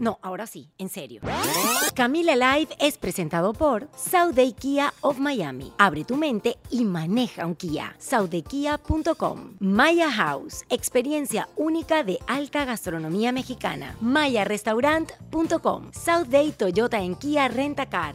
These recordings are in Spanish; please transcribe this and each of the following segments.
No, ahora sí, en serio. Camila Live es presentado por Day Kia of Miami. Abre tu mente y maneja un Kia. SaudeKia.com. Maya House, experiencia única de alta gastronomía mexicana. MayaRestaurant.com. Day Toyota en Kia Rentacar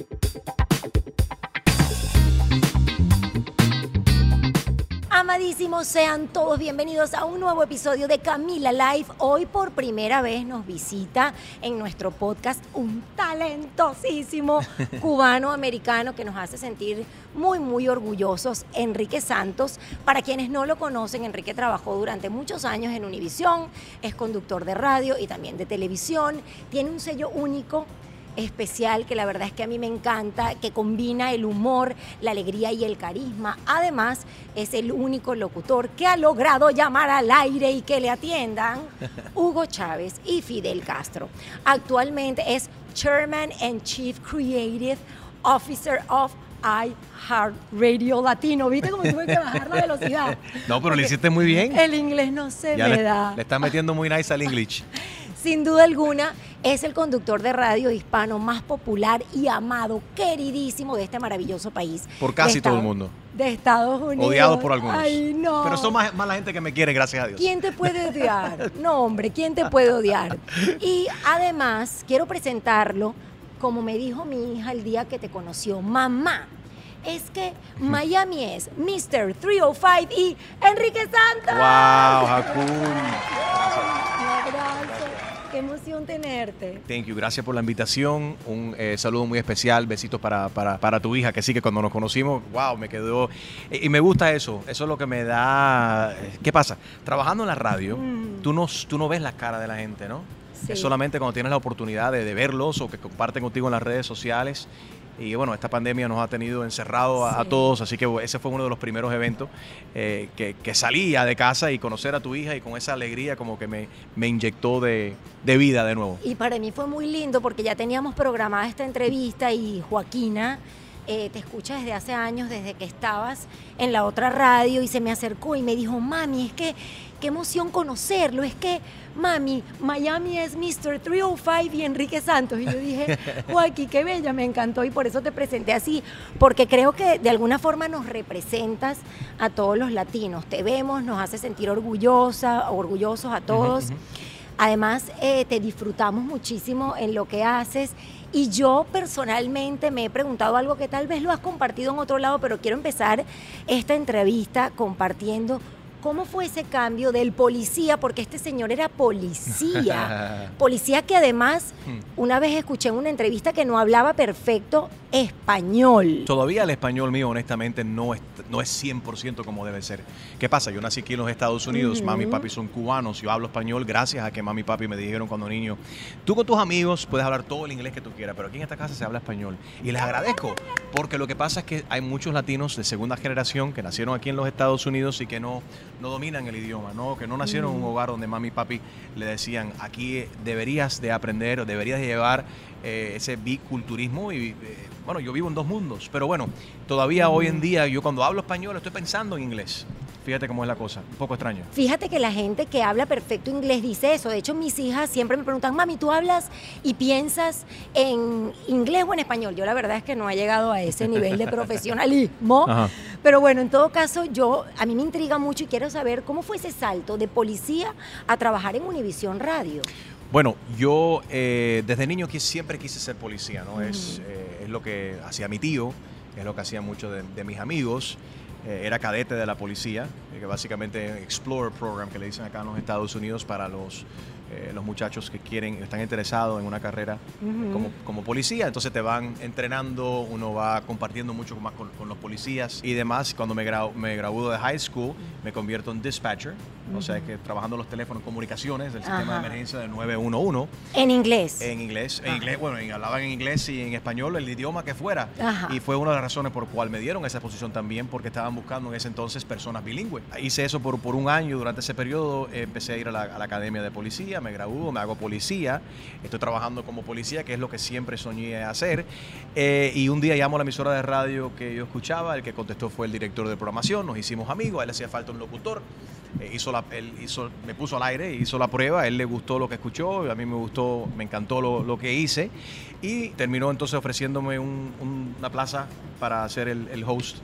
Sean todos bienvenidos a un nuevo episodio de Camila Live. Hoy por primera vez nos visita en nuestro podcast un talentosísimo cubano-americano que nos hace sentir muy, muy orgullosos, Enrique Santos. Para quienes no lo conocen, Enrique trabajó durante muchos años en Univisión, es conductor de radio y también de televisión, tiene un sello único especial que la verdad es que a mí me encanta, que combina el humor, la alegría y el carisma. Además, es el único locutor que ha logrado llamar al aire y que le atiendan Hugo Chávez y Fidel Castro. Actualmente es Chairman and Chief Creative Officer of Radio Latino. ¿Viste cómo tuve que bajar la velocidad? No, pero lo hiciste muy bien. El inglés no se me da. Le está metiendo muy nice al English. Sin duda alguna, es el conductor de radio hispano más popular y amado, queridísimo de este maravilloso país. Por casi todo el mundo. De Estados Unidos. Odiado por algunos. Ay, no. Pero son más, la gente que me quiere, gracias a Dios. ¿Quién te puede odiar? No, hombre, ¿quién te puede odiar? Y además, quiero presentarlo como me dijo mi hija el día que te conoció, mamá es que Miami es Mr. 305 y Enrique Santos. ¡Wow, Hakun! Qué emoción tenerte. Thank you. Gracias por la invitación. Un eh, saludo muy especial. Besitos para, para, tu hija, que sí que cuando nos conocimos, wow, me quedó. Y, me gusta eso. Eso es lo que me da. Eh, ¿Qué pasa? Trabajando en la radio, mm. tú, no, tú no ves la cara de la gente, ¿no? Es solamente cuando tienes la oportunidad de, de, verlos o que comparten contigo en las redes sociales y bueno, esta pandemia nos ha tenido encerrado a, todos, así que ese fue uno de los primeros eventos eh, que, que, salía de casa y conocer a tu hija y con esa alegría como que me, me inyectó de, de, vida de nuevo. Y para mí fue muy lindo porque ya teníamos programada esta entrevista y Joaquina eh, te escucha desde hace años, desde que estabas en la otra radio y se me acercó y me dijo, mami, es que qué emoción conocerlo, es que, mami, Miami es Mr. 305 y Enrique Santos. Y yo dije, Joaquín, qué bella, me encantó y por eso te presenté así, porque creo que de alguna forma nos representas a todos los latinos, te vemos, nos hace sentir orgullosa, orgullosos a todos. Además, eh, te disfrutamos muchísimo en lo que haces y yo personalmente me he preguntado algo que tal vez lo has compartido en otro lado, pero quiero empezar esta entrevista compartiendo ¿Cómo fue ese cambio del policía? Porque este señor era policía. policía que además, hmm. una vez escuché en una entrevista que no hablaba perfecto español. Todavía el español mío, honestamente, no es, no es 100% como debe ser. ¿Qué pasa? Yo nací aquí en los Estados Unidos, mami y papi son cubanos, yo hablo español gracias a que mami y papi me dijeron cuando niño, tú con tus amigos puedes hablar todo el inglés que tú quieras, pero aquí en esta casa se habla español. Y les agradezco, porque lo que pasa es que hay muchos latinos de segunda generación que nacieron aquí en los Estados Unidos y que no, no dominan el idioma, ¿no? que no nacieron en un hogar donde mami y papi le decían, aquí deberías de aprender o deberías de llevar eh, ese biculturismo y... Eh, bueno, yo vivo en dos mundos, pero bueno, todavía hoy en día yo cuando hablo español estoy pensando en inglés. Fíjate cómo es la cosa, un poco extraño. Fíjate que la gente que habla perfecto inglés dice eso. De hecho, mis hijas siempre me preguntan, mami, ¿tú hablas y piensas en inglés o en español? Yo la verdad es que no he llegado a ese nivel de profesionalismo. Ajá. Pero bueno, en todo caso, yo a mí me intriga mucho y quiero saber cómo fue ese salto de policía a trabajar en Univisión Radio. Bueno, yo eh, desde niño siempre quise ser policía, ¿no? es, eh, es lo que hacía mi tío, es lo que hacían muchos de, de mis amigos. Eh, era cadete de la policía, eh, que básicamente Explorer Program, que le dicen acá en los Estados Unidos para los, eh, los muchachos que quieren, están interesados en una carrera Ujú. como, como policía. Entonces te van entrenando, uno va compartiendo mucho más con, con los policías y demás. Cuando me, grau- me graduó de high school, me convierto en dispatcher, o sea que trabajando los teléfonos Ajá. comunicaciones del sistema de emergencia del 911 En inglés. en inglés, en inglés, bueno, en- hablaban en inglés y en español, el idioma que fuera. Ajá. Y fue una de las razones por cual me dieron esa posición también, porque estaban buscando en ese entonces personas bilingües. Hice eso por, por un año, durante ese periodo eh, empecé a ir a la, a la academia de policía, me gradúo, me hago policía, estoy trabajando como policía, que es lo que siempre soñé hacer. Eh, y un día llamo a la emisora de radio que yo escuchaba, el que contestó fue el director de programación, nos hicimos amigos, a él le hacía falta un locutor. Eh, hizo la, él hizo, me puso al aire, hizo la prueba, a él le gustó lo que escuchó, a mí me gustó, me encantó lo, lo que hice y terminó entonces ofreciéndome un- un- una plaza para ser el, el host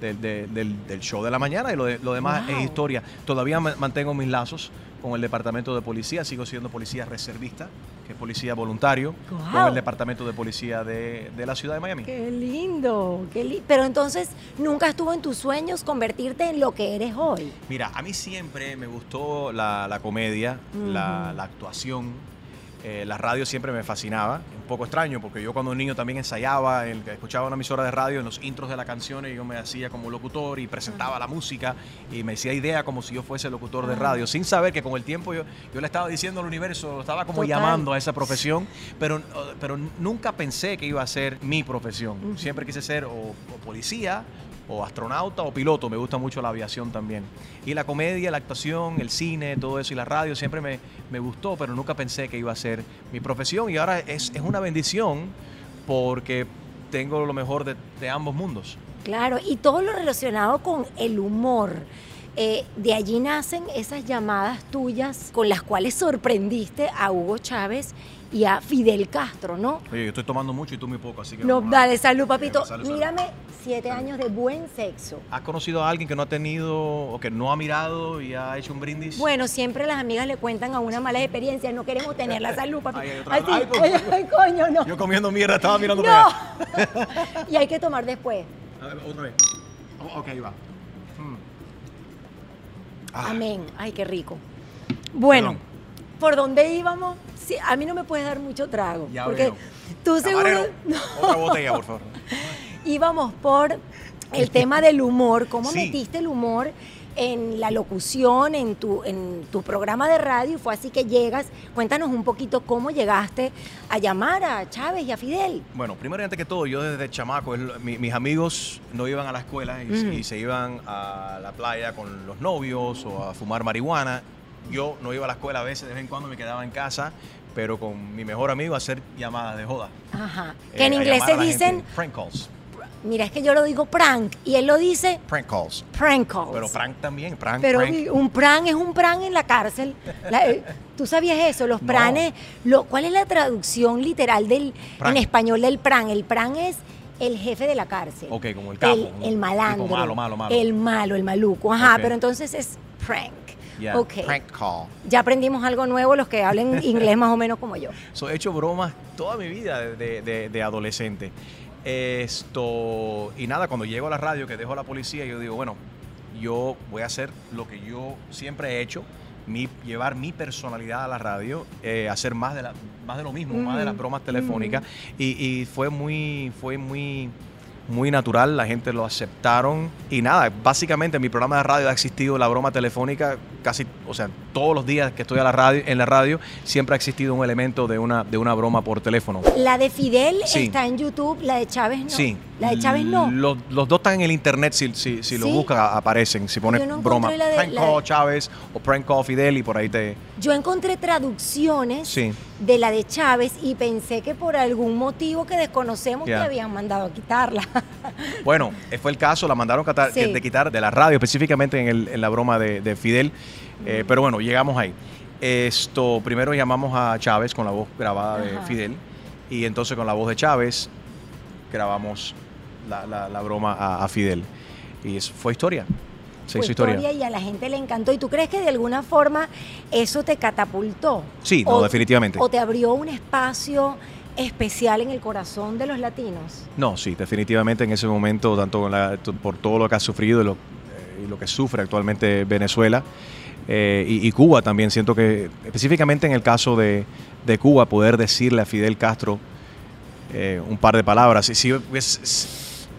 del, de- del- del show de la mañana y lo, de- lo demás Wow. es historia. Todavía ma- mantengo mis lazos con el departamento de policía, sigo siendo policía reservista, que es policía voluntario, con el departamento de policía de, de la ciudad de Miami. Qué lindo, qué li- Pero entonces, ¿nunca estuvo en tus sueños convertirte en lo que eres hoy? Mira, a mí siempre me gustó la, la comedia, la, la actuación. eh, la radio siempre me fascinaba. Poco extraño porque yo cuando niño también ensayaba, el, escuchaba una emisora de radio en los intros de las canciones, yo me hacía como locutor y presentaba la música y me hacía idea como si yo fuese locutor de Ah. radio, sin saber que con el tiempo yo, yo le estaba diciendo al universo, estaba como Total. llamando a esa profesión, pero, pero nunca pensé que iba a ser mi profesión. Siempre quise ser o, o policía o astronauta o piloto, me gusta mucho la aviación también. Y la comedia, la actuación, el cine, todo eso y la radio siempre me, me gustó, pero nunca pensé que iba a ser mi profesión y ahora es, es una bendición porque tengo lo mejor de, ambos mundos. Claro, y todo lo relacionado con el humor. Eh, de allí nacen esas llamadas tuyas con las cuales sorprendiste a Hugo Chávez y a Fidel Castro, ¿no? Oye, yo estoy tomando mucho y tú muy poco, así que... No, dale, salud, papito. Salud, salud. Mírame, siete Salud. años de buen sexo. ¿Has conocido a alguien que no ha tenido o que no ha mirado y ha hecho un brindis? Bueno, siempre las amigas le cuentan a una mala experiencia, no queremos tener la salud, papito. Ay, otra- Así, ay, por ay, coño, no. Yo comiendo mierda estaba mirando No. para allá. y hay que tomar después. A ver, otra vez. Oh, ok, va. Mm. Ah, Amén. Ay, qué rico. Bueno, Perdón. ¿por dónde íbamos? Sí, a mí no me puedes dar mucho trago. Ya porque veo. tú seguro otra botella, por favor. íbamos por el tema del humor. ¿Cómo Sí. metiste el humor en la locución, en tu, en tu programa de radio? Fue así que llegas. Cuéntanos un poquito cómo llegaste a llamar a Chávez y a Fidel. Bueno, primero y antes que todo, yo desde chamaco, mi- mis amigos no iban a la escuela y se iban a la playa con los novios o a fumar marihuana. Yo no iba a la escuela a veces, de vez en cuando me quedaba en casa, pero con mi mejor amigo a hacer llamadas de joda. Ajá. Eh, Que en inglés se dicen, gente. Prank calls. mira, es que yo lo digo prank y él lo dice Prank calls. prank calls. Pero prank también, prank, Pero prank. un pran es un pran en la cárcel. La- eh, ¿Tú sabías eso? Los No. pranes, lo, ¿cuál es la traducción literal del en español del pran? El pran es el jefe de la cárcel. Ok, como el capo, El, el malandro. malo, malo, malo. El malo, el maluco. Ajá, pero entonces es prank. Yeah, Ok. Prank call. Ya aprendimos algo nuevo los que hablen inglés más o menos como yo. So, he hecho bromas toda mi vida de, de- de adolescente. Esto, y nada, cuando llego a la radio, que dejo a la policía, yo digo, bueno, yo voy a hacer lo que yo siempre he hecho, mi, llevar mi personalidad a la radio, eh, hacer más de, la, más de lo mismo, más de las Ujú, bromas telefónicas. Y, y fue muy, fue muy, muy natural, la gente lo aceptaron. Y nada, básicamente mi programa de radio ha existido la broma telefónica casi, o sea, todos los días que estoy a la radio, en la radio, siempre ha existido un elemento de una, de una broma por teléfono. La de Fidel Sí. está en YouTube, la de Chávez no. Sí, La de Chávez no. Los, los dos están en el internet, si, si, si lo buscas aparecen. Si pones no broma, de- prank la call de- Chávez o prank call Fidel y por ahí te... Yo encontré traducciones Sí. de la de Chávez y pensé que por algún motivo que desconocemos Ya. te habían mandado a quitarla. Bueno, eh, fue el caso, la mandaron catar- Sí. de quitar de la radio, específicamente en, el- en la broma de, de Fidel. Eh, pero bueno, llegamos ahí. Esto, primero llamamos a Chávez con la voz grabada de. Fidel y entonces con la voz de Chávez grabamos la, la- la broma a, a Fidel. Y eso fue historia. Se Fue hizo historia. historia y a la gente le encantó. ¿Y tú crees que de alguna forma eso te catapultó? Sí, no, O- definitivamente. ¿O te abrió un espacio especial en el corazón de los latinos? No, sí, definitivamente en ese momento, tanto con la- por todo lo que ha sufrido y lo, eh, y lo que sufre actualmente Venezuela eh, y, y Cuba también, siento que específicamente en el caso de, de Cuba, poder decirle a Fidel Castro eh, un par de palabras, si, si-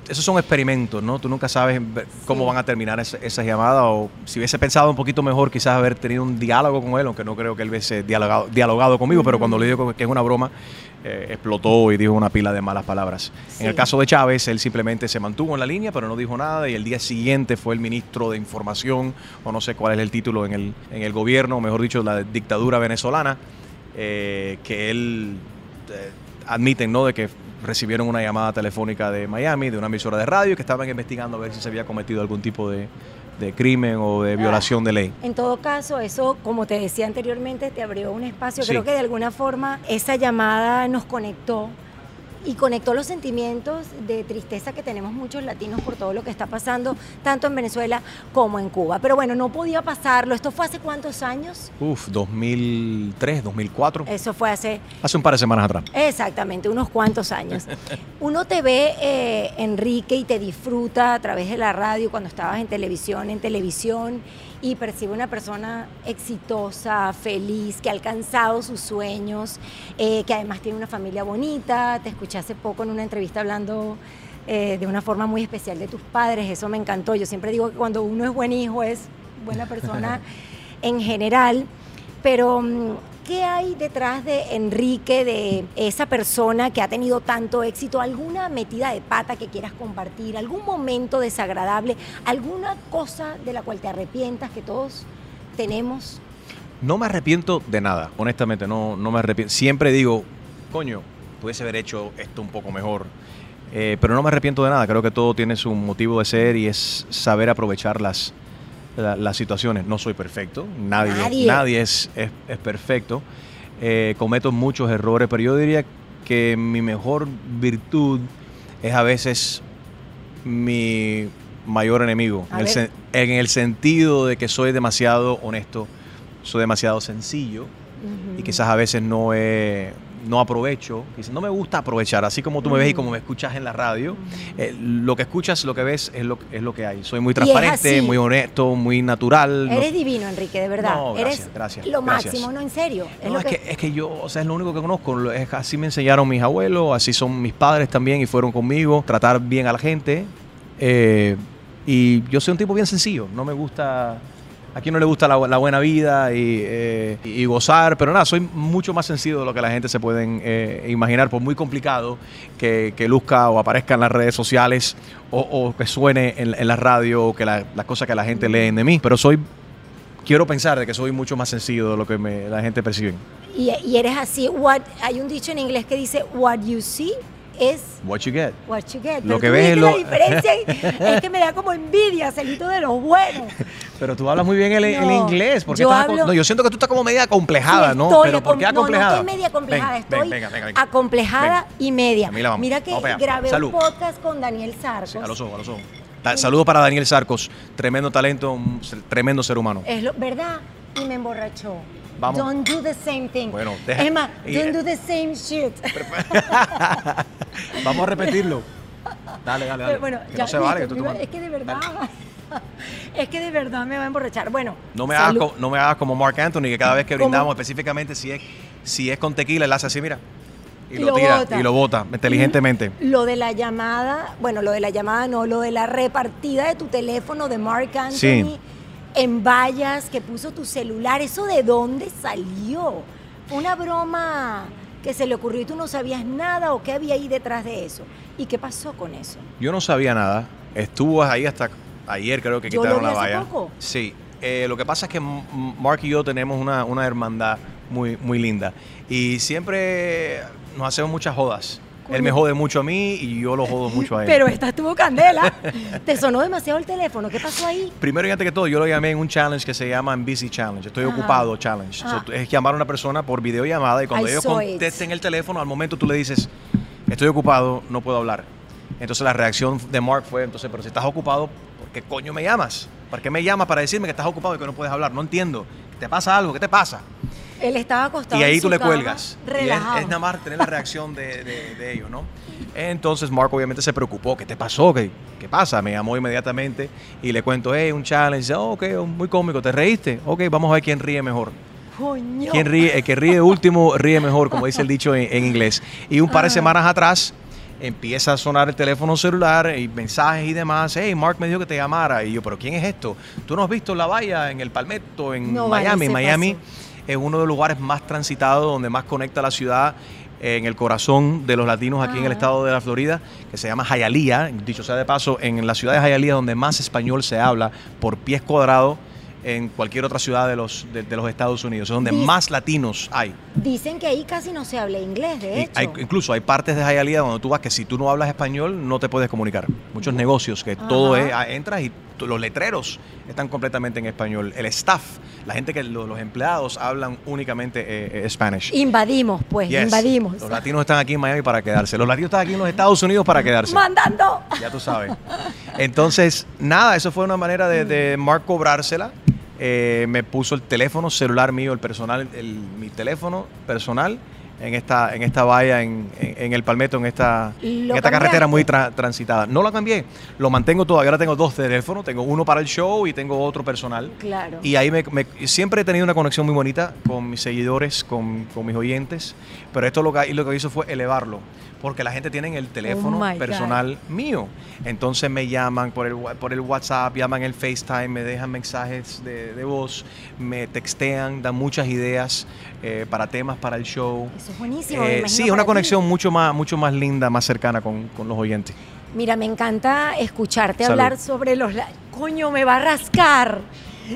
esos son experimentos, ¿no? Tú nunca sabes cómo Sí. van a terminar esa- esas llamadas o si hubiese pensado un poquito mejor quizás haber tenido un diálogo con él, aunque no creo que él hubiese dialogado, dialogado conmigo, pero cuando le digo que es una broma, eh, explotó y dijo una pila de malas palabras. En el caso de Chávez, él simplemente se mantuvo en la línea, pero no dijo nada y el día siguiente fue el ministro de Información, o no sé cuál es el título en el, en el gobierno, o mejor dicho, la dictadura venezolana, eh, que él eh, admiten, ¿no?, de que recibieron una llamada telefónica de Miami, de una emisora de radio, que estaban investigando a ver si se había cometido algún tipo de, de crimen o de violación de ley. En todo caso, eso, como te decía anteriormente, te abrió un espacio. Sí. Creo que de alguna forma esa llamada nos conectó y conectó los sentimientos de tristeza que tenemos muchos latinos por todo lo que está pasando, tanto en Venezuela como en Cuba. Pero bueno, no podía pasarlo. ¿Esto fue hace cuántos años? Uf, 2003, 2004, Eso fue hace hace un par de semanas atrás. Exactamente, unos cuantos años. Uno te ve, eh, Enrique, y te disfruta a través de la radio cuando estabas en televisión, en televisión, y percibe una persona exitosa, feliz, que ha alcanzado sus sueños, eh, que además tiene una familia bonita. Te escuché hace poco en una entrevista hablando eh, de una forma muy especial de tus padres, eso me encantó. Yo siempre digo que cuando uno es buen hijo es buena persona en general. Pero, mm, ¿qué hay detrás de Enrique, de esa persona que ha tenido tanto éxito? ¿Alguna metida de pata que quieras compartir? ¿Algún momento desagradable? ¿Alguna cosa de la cual te arrepientas que todos tenemos? No me arrepiento de nada, honestamente, no, no me arrepiento. Siempre digo, coño, pudiese haber hecho esto un poco mejor. Eh, pero no me arrepiento de nada, creo que todo tiene su motivo de ser y es saber aprovechar las, la- las situaciones. No soy perfecto, nadie, Nadie. nadie, es, es- es perfecto. Eh, cometo muchos errores, pero yo diría que mi mejor virtud es a veces mi mayor enemigo. En el, en el sentido de que soy demasiado honesto, soy demasiado sencillo y quizás a veces no, he- no aprovecho, no me gusta aprovechar, así como tú me ves y como me escuchas en la radio, eh, lo que escuchas, lo que ves es lo, es lo que hay. Soy muy transparente, muy honesto, muy natural. no- Eres divino, Enrique, de verdad. No, gracias, Eres gracias, lo gracias. máximo, no, en serio. Es No, lo es, que, que, es que yo, o sea, es lo único que conozco. es- así me enseñaron mis abuelos, así son mis padres también y fueron conmigo. Tratar bien a la gente. eh, y yo soy un tipo bien sencillo. No me gusta. A quien no le gusta la, la buena vida y, eh, y- gozar, pero nada, soy mucho más sencillo de lo que la gente se pueden eh, imaginar, por muy complicado que, que luzca o aparezca en las redes sociales o, o que suene en, en la radio o que la- las cosas que la gente lee de mí. Pero soy, quiero pensar de que soy mucho más sencillo de lo que me- la gente percibe. y, y eres así. What, hay un dicho en inglés que dice, what you see is What you get. what you get. Lo que tú ves es la diferencia es que me da como envidia, celito de los buenos. Pero tú hablas muy bien el, inglés. ¿por qué yo estás hablo- no, yo siento que tú estás como media acomplejada, Sí, ¿no? Pero ¿por qué acom- no, acomplejada? No, estoy media acomplejada, Ven, estoy ven, venga, venga, venga. acomplejada y media. Vamos. Mira que Vamos grabé Salud. un podcast con Daniel Sarcos. Sí, a los ojos, a los ojos. Saludos para Daniel Sarcos, tremendo talento, tremendo ser humano. Es lo, ¿verdad? Y me emborrachó. Vamos. Don't do the same thing. Bueno, deja- y- don't do the same shit. Vamos a repetirlo. Dale, dale, dale. bueno, que ya no se vale que tú es que de verdad. es que de verdad me va a emborrachar. Bueno, No me, hagas, no me hagas como Mark Anthony, que cada vez que ¿Cómo? brindamos, específicamente si es, si es con tequila, él hace así, mira. Y, Y lo, lo tira, bota. y lo bota inteligentemente. Lo de la llamada, bueno, lo de la llamada no, lo de la repartida de tu teléfono de Mark Anthony Sí. En vallas que puso tu celular, ¿eso de dónde salió? Una broma que se le ocurrió y tú no sabías nada o qué había ahí detrás de eso. ¿Y qué pasó con eso? Yo no sabía nada. Estuvo ahí hasta ayer, creo que Yo lo quitaron vi la hace valla. poco. Sí. Eh, lo que pasa es que Mark y yo tenemos una, una hermandad muy, muy linda. Y siempre nos hacemos muchas jodas. Él me jode mucho a mí y yo lo jodo mucho a él. Pero esta estuvo candela. Te sonó demasiado el teléfono. ¿Qué pasó ahí? Primero y antes que todo, yo lo llamé en un challenge que se llama Busy Challenge. Estoy Ajá. ocupado challenge. Ah. So, es llamar a una persona por videollamada y cuando I ellos it. contesten el teléfono, al momento tú le dices, estoy ocupado, no puedo hablar. Entonces la reacción de Mark fue, entonces, pero si estás ocupado, ¿por qué coño me llamas? ¿Por qué me llamas para decirme que estás ocupado y que no puedes hablar? No entiendo. ¿Te pasa algo? ¿Qué te pasa? Él estaba acostado. Y ahí en tú le cama, cuelgas. Y es, es nada más tener la reacción de, de- de ellos, ¿no? Entonces Mark obviamente se preocupó. ¿Qué te pasó? ¿Qué, qué pasa? Me llamó inmediatamente y le cuento, hey, un challenge. Dice, "Oh, ok, muy cómico. ¿Te reíste? Ok, vamos a ver quién ríe mejor. Coño. Quien ríe, el que ríe último ríe mejor, como dice el dicho en, en inglés. Y un par de Ah. semanas atrás empieza a sonar el teléfono celular y mensajes y demás. Hey, Mark me dijo que te llamara. Y yo, ¿pero quién es esto? ¿Tú no has visto la valla en el Palmetto, en No, Miami? Miami pasó. Es uno de los lugares más transitados, donde más conecta la ciudad en el corazón de los latinos aquí en el estado de la Florida, que se llama Hialeah. Dicho sea de paso, en la ciudad de Hialeah, donde más español se habla por pies cuadrados en cualquier otra ciudad de los, de, de los Estados Unidos, es donde más latinos hay. Dicen que ahí casi no se habla inglés, de hecho. hay- incluso hay partes de Hialeah donde tú vas que si tú no hablas español no te puedes comunicar. Muchos negocios que todo es, ah, entras y los letreros están completamente en español. El staff, la gente que lo- los empleados hablan únicamente eh, eh, Spanish. Invadimos, pues, Yes. invadimos. Los latinos están aquí en Miami para quedarse. Los latinos están aquí en los Estados Unidos para quedarse. Mandando. Ya tú sabes. Entonces, nada, eso fue una manera de, de Mark cobrársela. Eh, me puso el teléfono celular mío, el personal, el- mi teléfono personal en esta, en esta valla, en, en- en el Palmetto, en esta, en ¿Lo esta carretera muy tra- transitada. No la cambié, lo mantengo todavía. Ahora tengo dos teléfonos, tengo uno para el show y tengo otro personal. Claro. Y ahí me, me- siempre he tenido una conexión muy bonita con mis seguidores, con, con mis oyentes, pero esto lo que, lo que hizo fue elevarlo, porque la gente tiene el teléfono Oh God. personal mío. Entonces me llaman por el, por el WhatsApp, llaman el FaceTime, me dejan mensajes de, de voz, me textean, dan muchas ideas eh, para temas para el show. Eso es buenísimo. Eh, sí, es una ti. conexión mucho más, mucho más linda, más cercana con, con los oyentes. Mira, me encanta escucharte Salud. hablar sobre los... Coño, me va a rascar.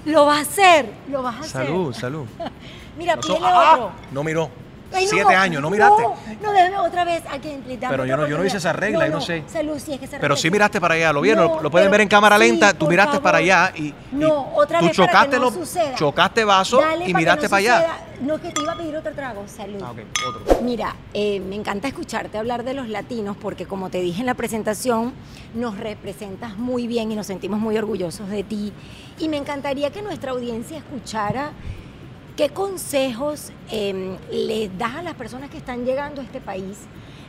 Lo va a hacer. Lo vas a hacer. Salud, salud. Mira, pídele ¡Ah! otro. no miró. Ay, no, Siete años, ¿no miraste? No, no, déjame otra vez. Aquí, please, dame Pero yo no- yo no hice esa regla, yo no sé. Salud, sí, es que se Pero sí miraste para allá, lo vieron, No, lo, lo pueden ver en cámara sí, lenta, tú miraste favor. para allá y, y No, otra tú vez para chocaste que no lo- suceda. chocaste vaso Dale y para que miraste no para allá. No, que te iba a pedir otro trago. Salud. Ah, ok, otro. Mira, eh, me encanta escucharte hablar de los latinos porque como te dije en la presentación, nos representas muy bien y nos sentimos muy orgullosos de ti. Y me encantaría que nuestra audiencia escuchara qué consejos eh, les das a las personas que están llegando a este país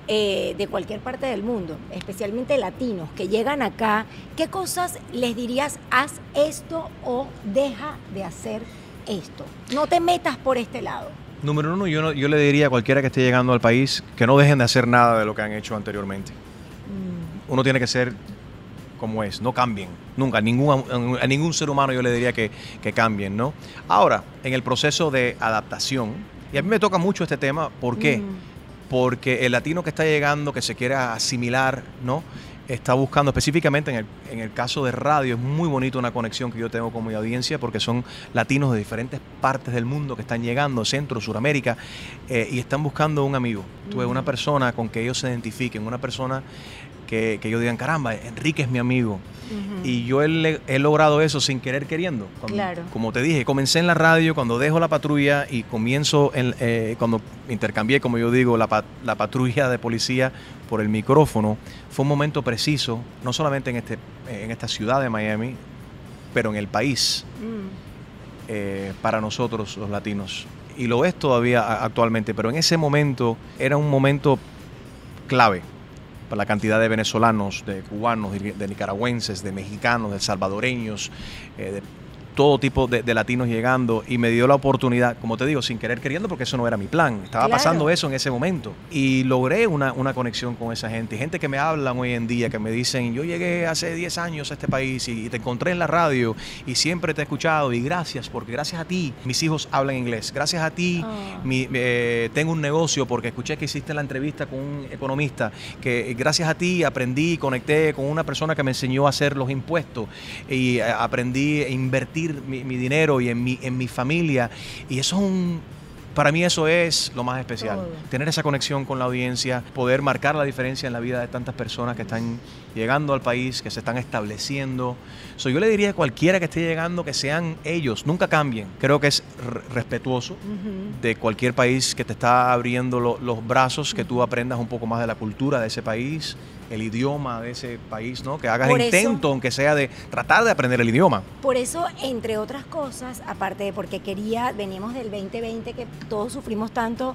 eh, de cualquier parte del mundo, especialmente latinos que llegan acá. ¿Qué cosas les dirías, haz esto o deja de hacer esto? No te metas por este lado. Número uno, yo, no- yo le diría a cualquiera que esté llegando al país que no dejen de hacer nada de lo que han hecho anteriormente. Mm. Uno tiene que ser como es, no cambien, nunca, ningún, a ningún ser humano yo le diría que, que cambien, ¿no? Ahora, en el proceso de adaptación, y a mí me toca mucho este tema, ¿por qué? Mm. porque el latino que está llegando, que se quiere asimilar, ¿no? Está buscando específicamente en el, en el caso de radio, es muy bonito una conexión que yo tengo con mi audiencia porque son latinos de diferentes partes del mundo que están llegando, Centro, Suramérica, eh, y están buscando un amigo, una Ujú. persona con que ellos se identifiquen, una persona que, que ellos digan, caramba, Enrique es mi amigo. Y yo he, he logrado eso sin querer queriendo. Cuando- Claro. Como te dije, comencé en la radio, cuando dejo la patrulla y comienzo, en, eh, cuando intercambié, como yo digo, la, la patrulla de policía por el micrófono, fue un momento preciso, no solamente en, este, en esta ciudad de Miami, pero en el país, Mm. eh, para nosotros los latinos. Y lo es todavía actualmente, pero en ese momento era un momento clave la cantidad de venezolanos, de cubanos, de, nicaragüenses, de mexicanos, de salvadoreños, eh, de todo tipo de, de latinos llegando y me dio la oportunidad, como te digo, sin querer queriendo, porque eso no era mi plan. Estaba Claro. pasando eso en ese momento. Y logré una, una conexión con esa gente. Gente que me hablan hoy en día, que me dicen, yo llegué hace 10 años a este país y, y te encontré en la radio y siempre te he escuchado y gracias, porque gracias a ti mis hijos hablan inglés. Gracias a ti Ah. mi- eh, tengo un negocio porque escuché que hiciste la entrevista con un economista, que gracias a ti aprendí, conecté con una persona que me enseñó a hacer los impuestos y eh, aprendí a invertir mi, mi dinero y en mi, en mi familia. Y eso es un... Para mí eso es lo más especial. Todo. Tener esa conexión con la audiencia, poder marcar la diferencia en la vida de tantas personas que están llegando al país, que se están estableciendo. So, yo le diría a cualquiera que esté llegando que sean ellos, nunca cambien. Creo que es respetuoso de cualquier país que te está abriendo lo- los brazos, que tú aprendas un poco más de la cultura de ese país, el idioma de ese país, ¿no? Que hagas Por eso- intento, aunque sea de tratar de aprender el idioma. Por eso, entre otras cosas, aparte de porque quería, veníamos del 2020 que todos sufrimos tanto,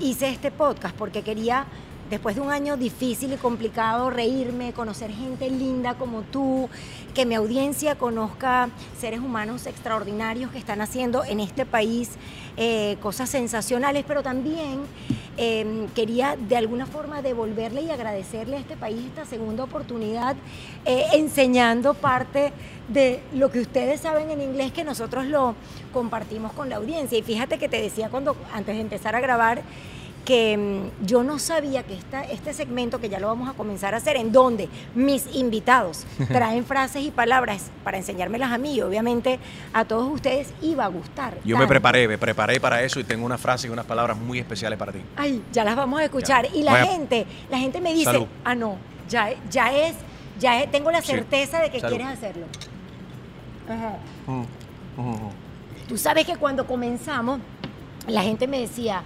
hice este podcast porque quería, después de un año difícil y complicado, reírme, conocer gente linda como tú, que mi audiencia conozca seres humanos extraordinarios que están haciendo en este país eh, cosas sensacionales, pero también eh, quería de alguna forma devolverle y agradecerle a este país esta segunda oportunidad, eh, enseñando parte de lo que ustedes saben en inglés que nosotros lo compartimos con la audiencia. Y fíjate que te decía cuando antes de empezar a grabar que mm, yo no sabía que esta, este segmento, que ya lo vamos a comenzar a hacer, en donde mis invitados traen frases y palabras para enseñármelas a mí y obviamente a todos ustedes iba a gustar. Yo me preparé, me preparé para eso y tengo una frase y unas palabras muy especiales para ti. Ay, ya las vamos a escuchar. Y la Vaya. gente, la gente me dice, Salud. ah, no, ya, ya es, ya es- tengo la Sí. certeza de que Salud. quieres hacerlo. Ajá. Tú sabes que cuando comenzamos, la gente me decía,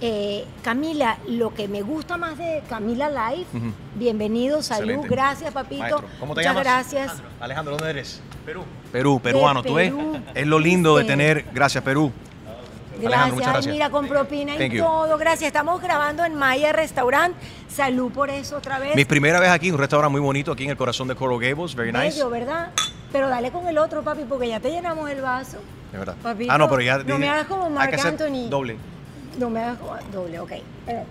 eh, Camila, lo que me gusta más de Camila Live, bienvenido, salud, Excelente. gracias, papito. Maestro, ¿cómo te Muchas llamas? gracias. Alejandro, ¿dónde eres? Perú. Perú, peruano, ¿tú ves? Perú. Es lo lindo de tener, gracias Perú. Gracias, Alejandro, muchas Ay, gracias. mira, con propina y todo, gracias. Estamos grabando en Maya Restaurant. Salud por eso otra vez. Mi primera vez aquí, un restaurante muy bonito aquí en el corazón de Coral Gables, very nice. Bello, ¿verdad? Pero dale con el otro, papi, porque ya te llenamos el vaso. De verdad. Papito, ah, no, pero ya. no me hagas como hay Marc Anthony. Doble. No me hagas doble, ok. Eh,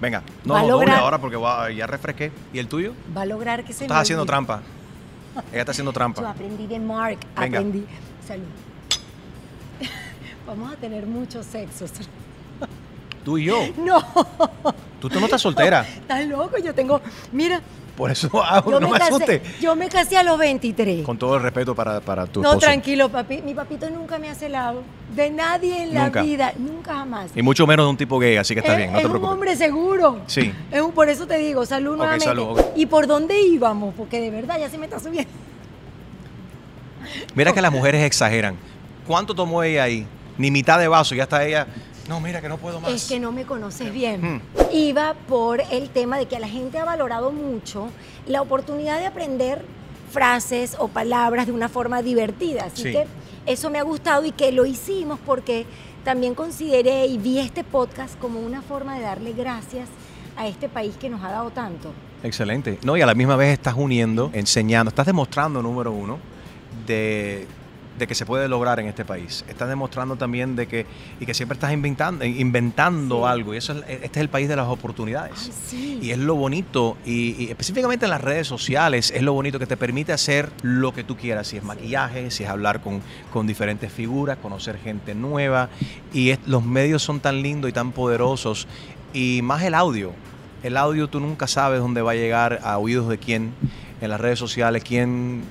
Venga, no, Va a no, doble lograr- ahora porque ya refresqué. ¿Y el tuyo? Va a lograr que se me estás haciendo olvide. trampa. Ella está haciendo Yo trampa. aprendí de Mark, Venga. aprendí. Salud. Vamos a tener muchos sexos. Tú y yo. No, Tú, tú no estás soltera. estás loco. Yo tengo. Mira, Por eso yo, no me me asustes. yo me casé a los 23. Con todo el respeto para, para tu No, esposo. tranquilo, papi. Mi papito nunca me ha celado. De nadie en Nunca. la vida. Nunca jamás. Y mucho menos de un tipo gay, así que está es, bien, no es te un preocupes. hombre seguro. Sí. Es un- por eso te digo, salud Ok, nuevamente. salud, ok. ¿Y por dónde íbamos? Porque de verdad ya se me está subiendo. Mira que las mujeres exageran. ¿Cuánto tomó ella ahí? Ni mitad de vaso, ya está ella. No, mira que no puedo más. Es que no me conoces bien. Hmm. Iba por el tema de que la gente ha valorado mucho la oportunidad de aprender frases o palabras de una forma divertida. Así Sí. que eso me ha gustado y que lo hicimos porque también consideré y vi este podcast como una forma de darle gracias a este país que nos ha dado tanto. Excelente. No, y a la misma vez estás uniendo, enseñando, estás demostrando, número uno, de, de que se puede lograr en este país. Estás demostrando también de que, y que siempre estás inventando, inventando Sí. algo. Y eso es, este es el país de las oportunidades. Ay, sí. Y es lo bonito, y, y específicamente en las redes sociales, es lo bonito que te permite hacer lo que tú quieras, si es maquillaje, si es hablar con, con diferentes figuras, conocer gente nueva, y es- los medios son tan lindos y tan poderosos, y más el audio. El audio tú nunca sabes dónde va a llegar a oídos de quién en las redes sociales, quién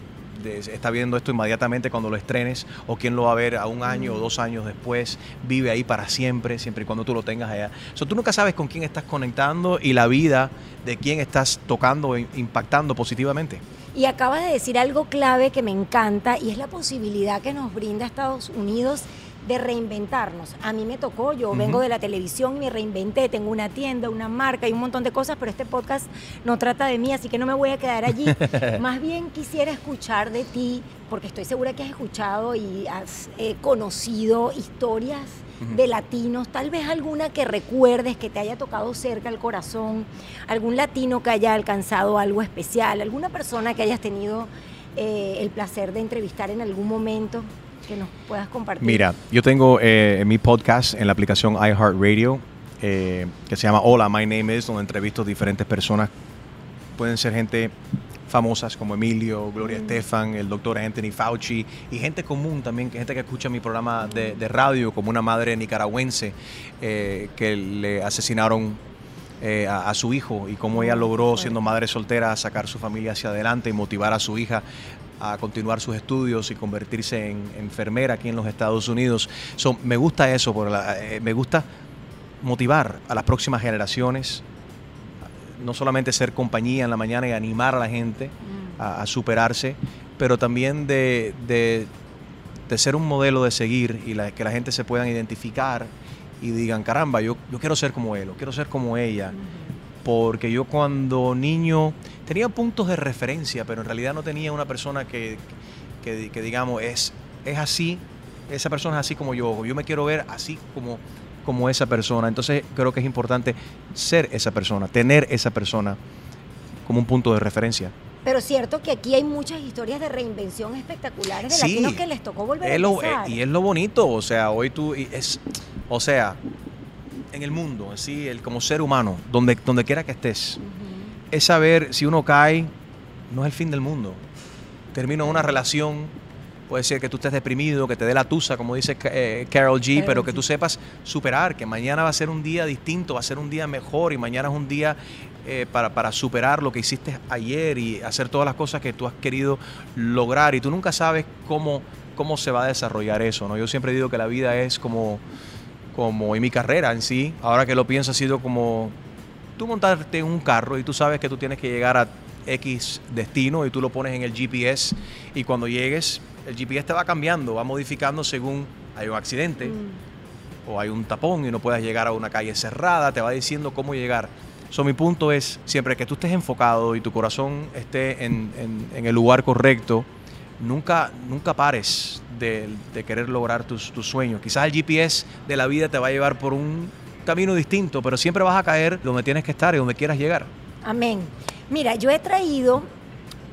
está viendo esto inmediatamente cuando lo estrenes o quién lo va a ver a un año o dos años después, vive ahí para siempre, siempre y cuando tú lo tengas allá. So, tú nunca sabes con quién estás conectando y la vida de quién estás tocando e impactando positivamente. Y acabas de decir algo clave que me encanta y es la posibilidad que nos brinda Estados Unidos de reinventarnos. A mí me tocó, yo vengo de la televisión y me reinventé, tengo una tienda, una marca y un montón de cosas, pero este podcast no trata de mí, así que no me voy a quedar allí. Más bien quisiera escuchar de ti, porque estoy segura que has escuchado y has eh, conocido historias de latinos, tal vez alguna que recuerdes que te haya tocado cerca al corazón, algún latino que haya alcanzado algo especial, alguna persona que hayas tenido eh, el placer de entrevistar en algún momento que nos puedas compartir? Mira, yo tengo eh, mi podcast en la aplicación iHeartRadio eh, que se llama Hola, My Name Is, donde entrevisto diferentes personas. Pueden ser gente famosas como Emilio, Gloria Mm. Estefan, el doctor Anthony Fauci y gente común también, gente que escucha mi programa de, de radio, como una madre nicaragüense eh, que le asesinaron eh, a, a su hijo y cómo ella logró, siendo madre soltera, sacar su familia hacia adelante y motivar a su hija a continuar sus estudios y convertirse en enfermera aquí en los Estados Unidos. So, me gusta eso, por la- eh, me gusta motivar a las próximas generaciones, no solamente ser compañía en la mañana y animar a la gente Mm. a, a superarse, pero también de, de- de ser un modelo de seguir y la- que la gente se puedan identificar y digan, caramba, yo, yo quiero ser como él o quiero ser como ella. Porque yo cuando niño tenía puntos de referencia, pero en realidad no tenía una persona que, que- que digamos, es, es así, esa persona es así como yo, yo me quiero ver así como, como esa persona. Entonces creo que es importante ser esa persona, tener esa persona como un punto de referencia. Pero cierto que aquí hay muchas historias de reinvención espectaculares de Sí. latinos que les tocó volver Es a lo- eh, y es lo bonito, o sea, hoy tú, es, o sea, en el mundo, así, el, como ser humano, donde, donde quiera que estés, es saber si uno cae, no es el fin del mundo. Termino una relación, puede ser que tú estés deprimido, que te dé la tusa, como dice eh, Carol G, pero que tú sepas superar, que mañana va a ser un día distinto, va a ser un día mejor y mañana es un día eh, para, para superar lo que hiciste ayer y hacer todas las cosas que tú has querido lograr y tú nunca sabes cómo, cómo se va a desarrollar eso, ¿no? Yo siempre digo que la vida es como, como en mi carrera en sí, ahora que lo pienso ha sido como tú montarte en un carro y tú sabes que tú tienes que llegar a X destino y tú lo pones en el GPS y cuando llegues el GPS te va cambiando, va modificando según hay un accidente Mm. o hay un tapón y no puedas llegar a una calle cerrada, te va diciendo cómo llegar. So, mi punto es, siempre que tú estés enfocado y tu corazón esté en, en- en el lugar correcto, nunca, nunca pares de, de querer lograr tus, tus sueños. Quizás el GPS de la vida te va a llevar por un camino distinto, pero siempre vas a caer donde tienes que estar y donde quieras llegar. Amén. Mira, yo he traído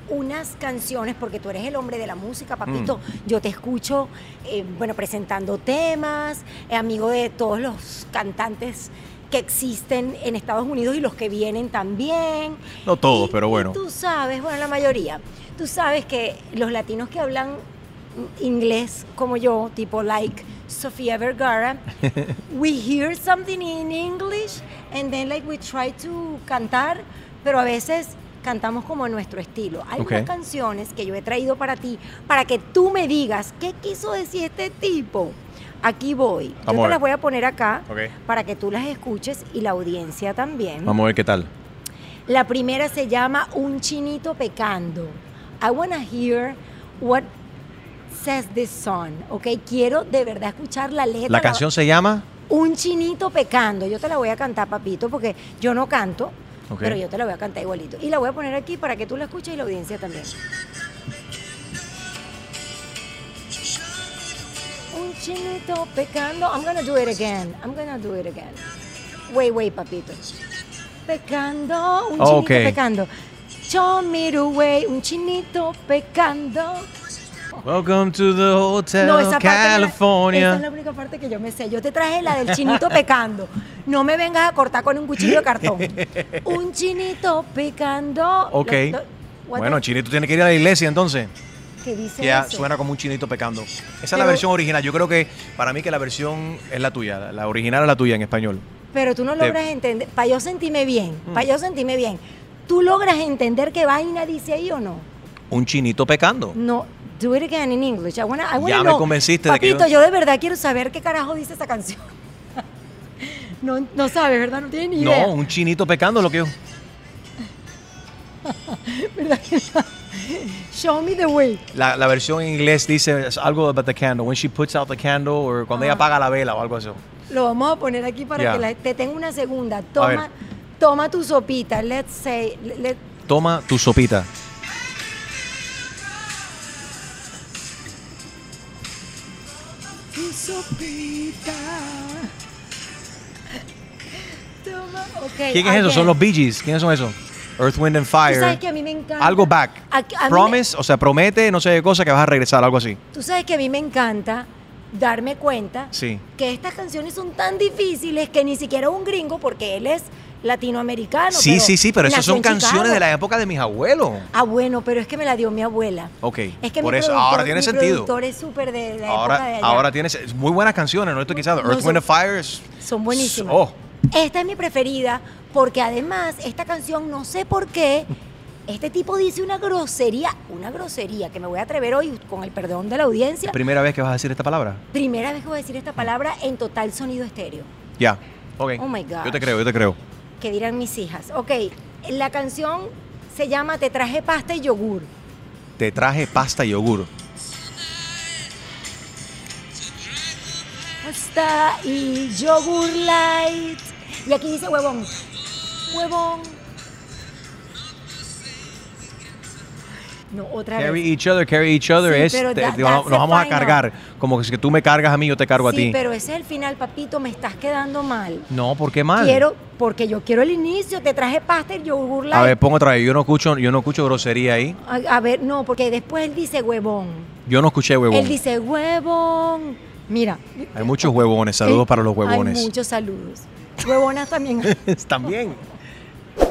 unas canciones, porque tú eres el hombre de la música, papito. Mm. Yo te escucho, eh, bueno, presentando temas, eh, amigo de todos los cantantes que existen en Estados Unidos y los que vienen también. No todos, Y- pero bueno. tú sabes, bueno, la mayoría. Tú sabes que los latinos que hablan inglés como yo, tipo like Sofía Vergara, we hear something in English and then like we try to cantar, pero a veces cantamos como nuestro estilo. Hay unas canciones que yo he traído para ti, para que tú me digas qué quiso decir este tipo. Aquí voy. Vamos yo te las voy a poner acá para que tú las escuches y la audiencia también. Vamos a ver qué tal. La primera se llama Un chinito pecando. I wanna hear what says this song, ¿ok? Quiero de verdad escuchar la letra. La canción se llama... Un chinito pecando. Yo te la voy a cantar, papito, porque yo no canto, pero yo te la voy a cantar igualito. Y la voy a poner aquí para que tú la escuches y la audiencia también. Un chinito pecando. I'm gonna do it again. I'm gonna do it again. Wait, wait, papito. Pecando, un chinito Ok. pecando. Show me the way, un chinito pecando. Welcome to the Hotel No, esa parte California. esa es la única parte que yo me sé. Yo te traje la del chinito pecando. No me vengas a cortar con un cuchillo de cartón. Un chinito pecando. Ok. Lo- lo- what Bueno, the- Chinito tiene que ir a la iglesia entonces. ¿Qué dice Ya eso? suena como un chinito pecando. Esa es la versión original. Yo creo que para mí que la versión es la tuya. La- original es la tuya en español. Pero tú no logras entender. Para yo sentirme bien, Mm. para yo sentirme bien. ¿Tú logras entender qué vaina dice ahí o no? Un chinito pecando. No. Do it again in English. I wanna, I wanna Ya me know. convenciste de que Papito, yo- yo... de verdad quiero saber qué carajo dice esa canción. no, no sabes, ¿verdad? No tienes ni idea. No, un chinito pecando lo que yo. ¿Verdad que no? Show me the way. La, la versión en inglés dice algo about the candle. When she puts out the candle o cuando ella Ah. apaga la vela o algo así. Lo vamos a poner aquí para Ya. que la- te tenga una segunda. Toma, toma tu sopita. Let's say. let- Toma tu sopita. Sopita. Toma. Okay, ¿Quién es eso? Son los Bee Gees. ¿Quiénes son esos? Earth, Wind and Tú Fire. sabes que a mí me encanta. Algo back. A- a mí me- Promise, o sea, promete, no sé qué cosa, que vas a regresar, algo así. Tú sabes que a mí me encanta darme cuenta Sí. que estas canciones son tan difíciles que ni siquiera un gringo, porque él es latinoamericano. sí, pero sí, sí, pero esas son canciones de la época de mis abuelos. Ah, bueno, pero es que me la dio mi abuela. Ok, Es que por mi eso, ahora tiene mi sentido. productor es súper de la época de Ahora, allá. ahora tienes es muy buenas canciones, no estoy quitando. No, Earth, Wind and Fire. Son buenísimas. Oh, Esta es mi preferida porque además esta canción, no sé por qué, este tipo dice una grosería, una grosería que me voy a atrever hoy con el perdón de la audiencia. primera vez que vas a decir esta palabra. Primera vez que voy a decir esta palabra en total sonido estéreo. Ya, ok. Oh my gosh. Yo te creo, yo te creo. Que dirán mis hijas. Ok, la canción se llama Te traje pasta y yogur. Te traje pasta y yogur. Pasta y yogur light. Y aquí dice huevón. Huevón. No, otra Carry vez. each other, carry each other Sí, es, pero te- that- te- that's nos the vamos a cargar, como que si tú me cargas a mí, yo te cargo a Sí, ti. pero ese es el final, papito, me estás quedando mal. No, ¿por qué mal? Quiero, porque yo quiero el inicio, te traje pasta y yogur light. A ver, pongo otra vez, yo no escucho, yo no escucho grosería ahí. a, a ver, no, porque después él dice huevón. Yo no escuché huevón. Él dice huevón. Mira. Hay muchos huevones, saludos Eh, para los huevones. Hay muchos saludos. Huevonas también. También.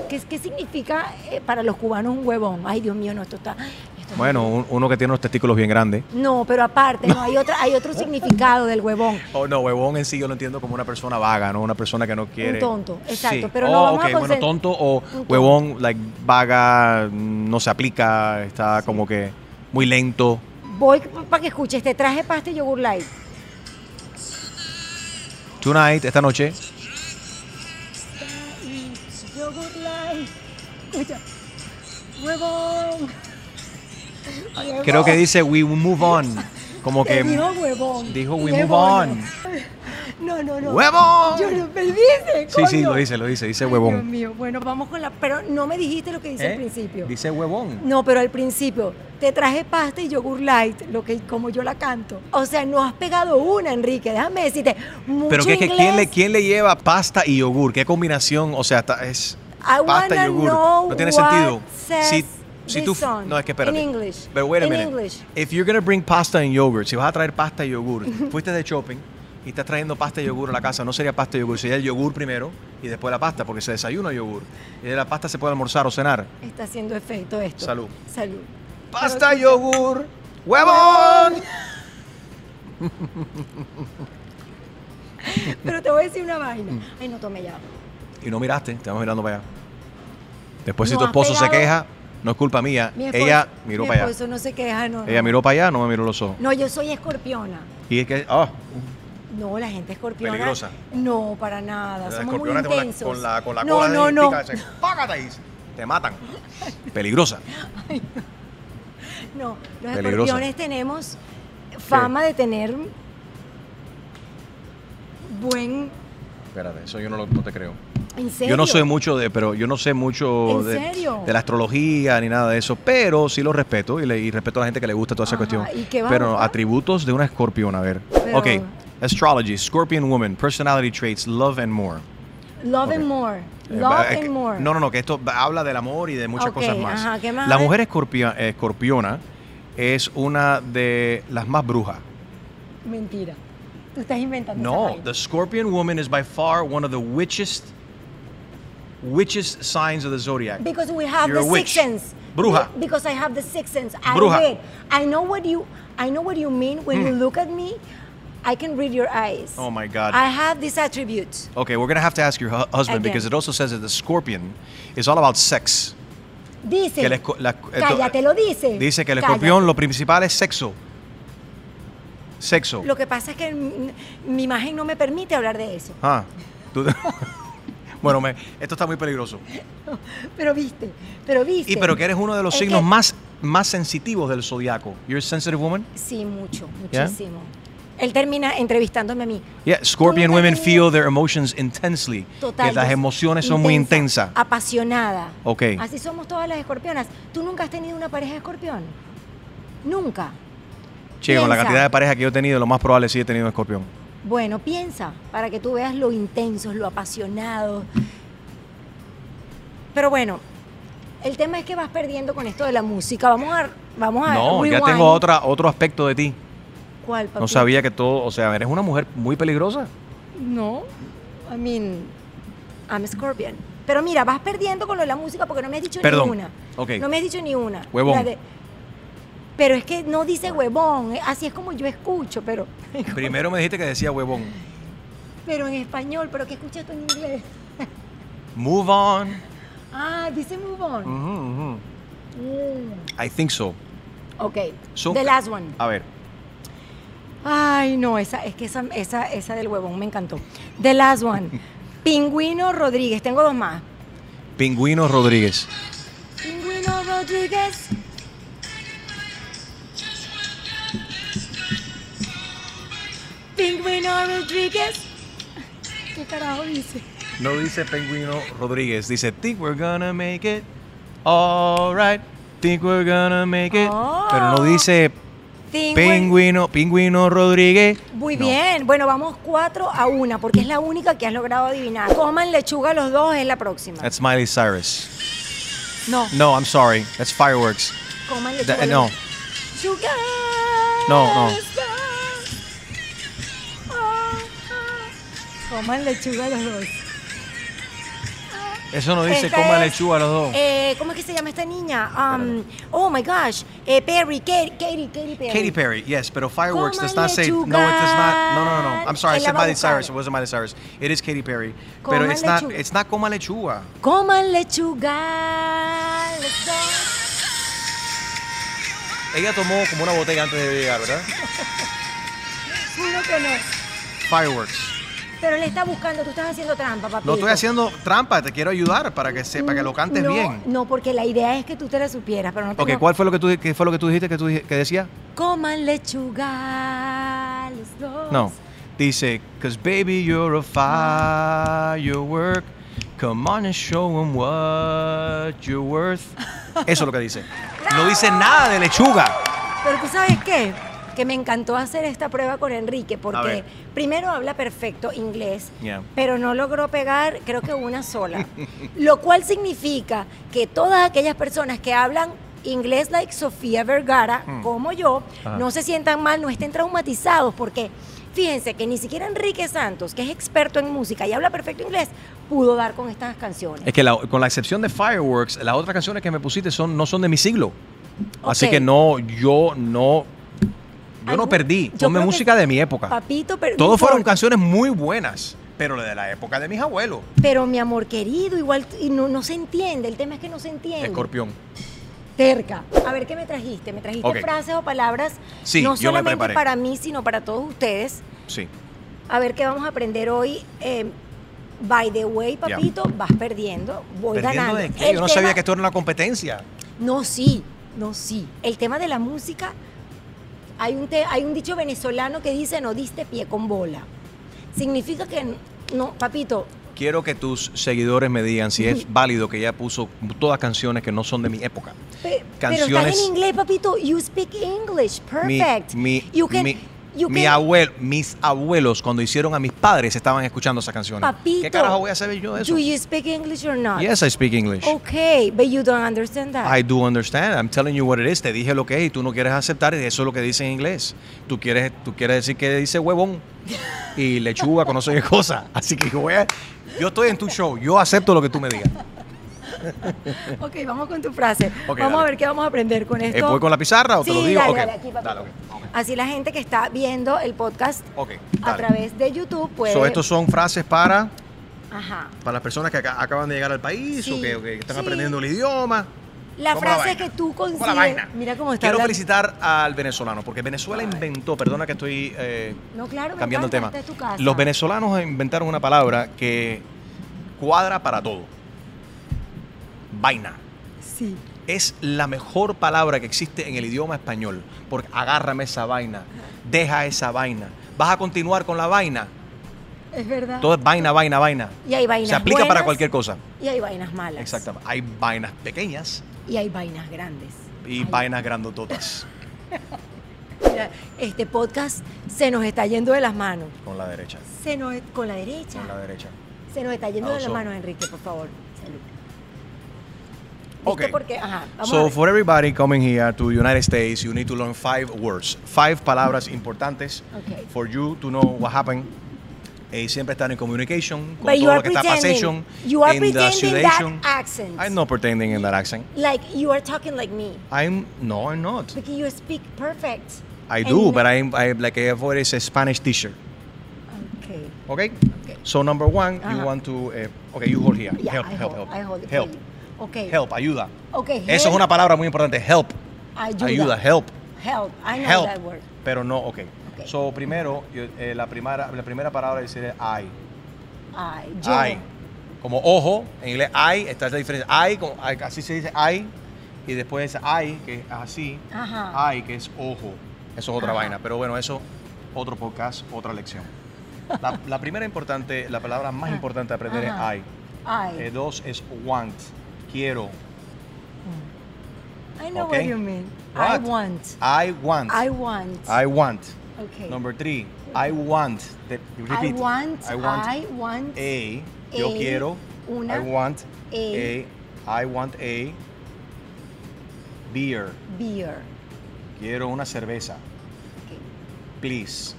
¿Qué, qué significa eh, para los cubanos un huevón? Ay, Dios mío, no, esto está... esto Bueno, un- uno que tiene unos testículos bien grandes. No, pero aparte, no, hay, otra, hay otro significado del huevón. Oh, no, huevón en sí yo lo entiendo como una persona vaga, ¿no? Una persona que no quiere. tonto, exacto, Sí. pero oh, no vamos a ok, bueno, tonto o Un huevón, like, vaga, no se aplica, está como que muy lento. Voy para que escuches, te traje pasta y yogur light. Tonight, esta noche, Yogur. Escucha. Huevón. creo que dice we move on. Como que. dijo huevón. dijo, "We move on". No, no, no. ¡Huevón! Yo no, pero dice, Sí, sí, lo dice, lo dice, dice Ay, huevón. Dios mío, bueno, vamos con la... Pero no me dijiste lo que dice ¿Eh? al principio. Dice huevón. No, pero al principio, te traje pasta y yogur light, lo que como yo la canto. O sea, no has pegado una, Enrique, déjame decirte. Mucho Pero que, que inglés. ¿quién, le, ¿quién le lleva pasta y yogur? ¿Qué combinación? O sea, está- es I pasta y yogur. No tiene sentido. Si, si tú, no, es que espérate. in English. But wait a In minute. English. If you're gonna bring pasta and yogurt, si vas a traer pasta y yogur, fuiste de shopping y estás trayendo pasta y yogur a la casa, no sería pasta y yogur, sería el yogur primero y después la pasta, porque se desayuna yogur. Y de la pasta se puede almorzar o cenar. Está haciendo efecto esto. Salud. Salud. Pasta y yogur. ¡Huevón! Pero te voy a decir una vaina. Ay, no tome ya. Y no miraste, estamos mirando para allá. Después, si tu esposo se queja, no es culpa mía. Mi esposo- Ella miró mi para allá. esposo no se queja, no. Ella no. miró para allá, no me miró los ojos. No, yo soy escorpiona. Y es que, ah, No, la gente escorpiona. Peligrosa. No, para nada. la Somos muy escorpiona con la, intensos. con la, con la no, cola no, de no. Te matan. Peligrosa. No, los Peligrosa. escorpiones tenemos fama de tener buen. Espérate, eso yo no, lo- no te creo. ¿En serio? Yo no soy mucho de, pero yo no sé mucho ¿En de, de la astrología ni nada de eso, pero sí lo respeto y, le- y respeto a la gente que le gusta toda esa Ajá, cuestión. ¿y qué vas a Pero buscar? atributos de una escorpión, a ver. Pero- Ok, astrology, scorpion woman, personality traits, love and more. Love and more. Eh, Love and more. No, no, no, que esto habla del amor y de muchas cosas más. ajá, ¿qué más La mujer escorpia- escorpiona es una de las más brujas. Mentira. Tú estás inventando. No, the scorpion woman is by far one of the witchest, witchest signs of the zodiac. Because we have You're the sixth sense. Bruja. Because I have the sixth sense. I Bruja. read. I know what you. I know what you mean when you look at me. I can read your eyes. Hmm. Oh my God. I have this attribute. Okay, we're gonna have to ask your hu- husband Again. because it also says that the scorpion is all about sex. Dice. Que la- Cállate, lo dice. Dice que el escorpión lo principal es sexo. Sexo. Lo que pasa es que mi, mi imagen no me permite hablar de eso. Ah, tú- bueno, me- esto está muy peligroso. Pero viste, pero viste. Y pero que eres uno de los Es signos que- más, más sensitivos del zodiaco. You're a sensitive woman? Sí, mucho, muchísimo. Él termina entrevistándome a mí. Yeah, Scorpion women tenido- feel their emotions intensely. Total. que las emociones son muy intensas. Apasionada. Ok. Así somos todas las escorpionas. ¿Tú nunca has tenido una pareja escorpión? Nunca. Che, con la cantidad de parejas que yo he tenido, lo más probable sí he tenido un escorpión. Bueno, piensa, para que tú veas lo intensos, lo apasionados. Pero bueno, El tema es que vas perdiendo con esto de la música. Vamos a. Vamos a No, ya tengo otra, otro aspecto de ti. ¿Cuál, papi? No sabía que todo, o sea, eres una mujer muy peligrosa. No. I mean, I'm a Scorpion. Pero mira, vas perdiendo con lo de la música porque no me has dicho Perdón. ni una. Ok. No me has dicho ni una. Huevón. La de- pero es que no dice huevón. eh, Así es como yo escucho, pero. Primero me dijiste que decía huevón. Pero en español, pero ¿qué escuchas tú en inglés? Move on. Ah, dice move on. Ujú, ujú. Mm. I think so. Ok. So- The last one. A ver. Ay, no, esa, es que esa, esa, esa del huevón me encantó. The last one. Pingüino Rodríguez. Tengo dos más. Pingüino Rodríguez. Pingüino Rodríguez. Pingüino Rodríguez. ¿Qué carajo dice? No dice Pingüino Rodríguez, dice Think we're gonna make it. All right. Think we're gonna make it. Oh. Pero no dice Pingüino. Pingüino, Pingüino Rodríguez. Muy No. bien. Bueno, vamos cuatro a una, porque es la única que has logrado adivinar. Coman lechuga los dos, es la próxima. That's Miley Cyrus. no, No, I'm sorry. That's fireworks. coman lechuga That- no. Sugar. No, no. Coman lechuga los dos. Eso no dice Esta coma es, lechuga los dos. Eh, ¿Cómo es que se llama esta niña? Um, oh my gosh. Eh, Perry, Katy, Katy, Katy Perry. Katy Perry, yes, pero fireworks does not say. No, it does not. No, no, no. I'm sorry, I said Miley. Cyrus. It wasn't Miley Cyrus. It is Katy Perry. Pero it's not. It's not coma lechuga. Coman lechuga los dos. Ella tomó como una botella antes de llegar, ¿verdad? Juro que no. Fireworks. Pero le está buscando, tú estás haciendo trampa, papito. No estoy haciendo trampa, te quiero ayudar para que sepa que lo cantes no, bien. No, porque la idea es que tú te la supieras, pero no te Ok, ¿cuál fue lo que tú, qué fue lo que tú dijiste que, tú, que decía? Coman lechuga los dos. No. Dice, cause baby you're a firework. Come on and show 'em what you're worth. Eso es lo que dice. No dice nada de lechuga. Pero tú sabes qué? Que me encantó hacer esta prueba con Enrique, porque primero habla perfecto inglés, Yeah. pero no logró pegar, creo que una sola. Lo cual significa que todas aquellas personas que hablan inglés like Sofía Vergara, Hmm. como yo, Ajá. no se sientan mal, no estén traumatizados, porque fíjense que ni siquiera Enrique Santos, que es experto en música y habla perfecto inglés, pudo dar con estas canciones. Es que la- con la excepción de Fireworks, las otras canciones que me pusiste son, no son de mi siglo. Así que no, yo no. Yo no perdí. yo Ponme música de mi época. Papito, pero... Todos fueron canciones muy buenas, pero de la época de mis abuelos. Pero mi amor querido, igual, y no, no se entiende, el tema es que no se entiende. Escorpión. Terca. A ver, ¿qué me trajiste? ¿Me trajiste frases o palabras? Sí, no solamente para mí, sino para todos ustedes. Sí. A ver, ¿qué vamos a aprender hoy? Eh, by the way, papito, vas perdiendo, voy ¿Perdiendo ganando. de qué? Yo no tema- sabía que esto era una competencia. No, sí, no, sí. El tema de la música, hay un, te- hay un dicho venezolano que dice, no diste pie con bola. Significa que, no, papito, Quiero que tus seguidores me digan si es válido que ella puso todas canciones que no son de mi época. Pe- Pero Canciones- en inglés, papito. You speak English. Mi, Perfect. mi, you can, mi, you mi can- abuelo, mis abuelos, cuando hicieron a mis padres, estaban escuchando esas canciones. Papito. ¿Qué carajo voy a saber yo de eso? Do you speak English or not? Yes, I speak English. Okay, but you don't understand that. I do understand. I'm telling you what it is. Te dije lo que es y tú no quieres aceptar y eso es lo que dice en inglés. Tú quieres, tú quieres decir que dice huevón y lechuga con no sé qué cosa. Así que yo voy a- yo estoy en tu show. Yo acepto lo que tú me digas. ok, vamos con tu frase. Vamos a ver qué vamos a aprender con esto. Eh, ¿Voy con la pizarra o te Sí, lo digo? dale, aquí. Dale. Así la gente que está viendo el podcast a través de YouTube puede... So, estos son frases para, Ajá. para las personas que acá- acaban de llegar al país Sí, o que, están sí. aprendiendo el idioma. La ¿Cómo frase que tú ¿Cómo la consideras... vaina? Mira cómo está Quiero hablando. felicitar al venezolano, porque Venezuela inventó, perdona que estoy eh, No, claro, cambiando el tema. Los venezolanos inventaron una palabra que cuadra para todo. Vaina. Sí. Es la mejor palabra que existe en el idioma español, porque agárrame esa vaina, deja esa vaina, vas a continuar con la vaina. Es verdad. Todo es vaina, vaina, vaina. Y hay vainas Se aplica para cualquier cosa. Y hay vainas malas. Exactamente. Hay vainas pequeñas Y hay vainas grandes. y Hay- vainas grandototas Mira, Este podcast se nos está yendo de las manos. con la derecha. Se nos, con la derecha. Con la derecha. Se nos está yendo de las manos, Enrique, por favor. Okay. Porque, ajá, So for everybody coming here to United States, you need to learn five words, five palabras importantes Okay. for you to know what happened. Eh, siempre estar en communication con But you todo are lo que está You are in the situation. that accent. I'm not pretending in that accent. Like you are talking like me. I'm no, I'm not. Because you speak perfect. I do, but I'm, I'm like I avoid a Spanish teacher. Okay. Okay. Okay. So number one, you want to. eh, okay, you hold here. Yeah, help, I help, hold, help. I hold help. Okay. Help, ayuda. Okay. Eso es help, una palabra muy importante. Help. Ayuda. Ayuda, help. Help. I know help. that word. Pero no, ok. Ok. So, primero, yo- eh, la, primera, la primera palabra dice I. I. Yo. I. Como ojo, en inglés I, está esa diferencia. I, como- I, así se dice I. Y después I, que es así. Ajá. I, que es ojo. Eso es otra Ajá. vaina. Pero bueno, eso, otro podcast, otra lección. La, la primera importante, la palabra más Ah. importante de aprender es I. I. Eh, dos es want. Quiero. Mm. I know ok. what you mean. I want. I want. I want. I want. okay. Number three, I want. The, I repeat. want. I want. I want a. Yo a, quiero. una, I want a, I want a beer. beer. Quiero una cerveza. Okay. Please.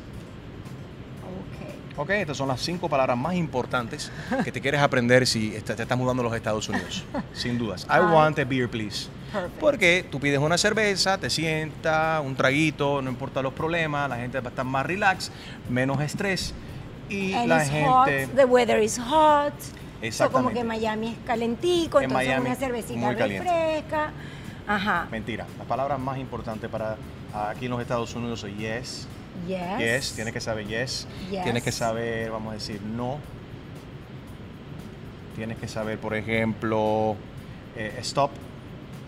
Okay. Ok, estas son las cinco palabras más importantes que te quieres aprender si te estás mudando a los Estados Unidos. Sin dudas. I want a beer, please. Perfect. Porque tú pides una cerveza, te sientas, un traguito, no importa los problemas, la gente va a estar más relax, menos estrés y And la it's gente... hot. The weather is hot. So como Exactamente. que Miami es calentico, En entonces Miami, una cervecita refresca. Ajá. Mentira. Las palabras más importantes para aquí en los Estados Unidos son yes, Yes. yes, tienes que saber yes, Yes. tienes que saber, vamos a decir, no. Tienes que saber, por ejemplo, eh, stop,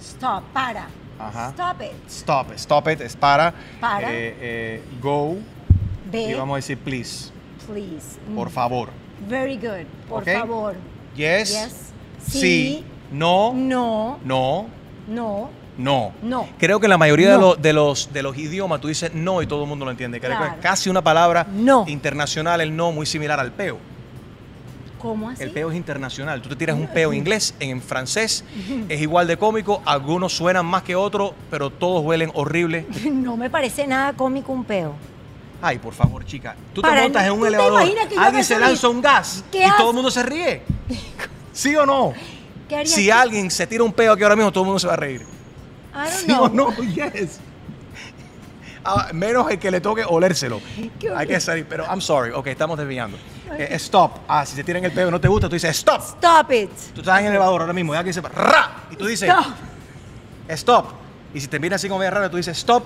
Stop, para. Ajá. Stop it. stop, stop it, es para. Para. Eh, eh, go, y vamos a decir please, please. por Mm. favor. Very good. Por favor. Yes, Yes. sí, Sí. no, No, no, no, no. no. Creo que en la mayoría de, los, de, los, de los idiomas tú dices no y todo el mundo lo entiende. Creo que es casi una palabra No. internacional el no muy similar al peo. ¿Cómo así? El peo es internacional. Tú te tiras un peo en inglés, en francés, es igual de cómico. Algunos suenan más que otros, pero todos huelen horrible. No me parece nada cómico un peo. Ay, por favor, chica. Tú te montas en un ¿tú te elevador, alguien se lanza un gas ¿Qué y todo el mundo se ríe. ¿Sí o no? ¿Qué Si alguien se tira un peo aquí ahora mismo, todo el mundo se va a reír. I don't ¿Sí know. o no? Yes. Ah, menos el que le toque olérselo. Hay que salir, pero I'm sorry. Ok, estamos desviando. Eh, stop. Ah, si te tiran el peo y no te gusta, tú dices stop. Stop it. Tú estás en el elevador ahora mismo y alguien dice ra y tú dices Stop. stop. Y si te así como raro, tú dices stop,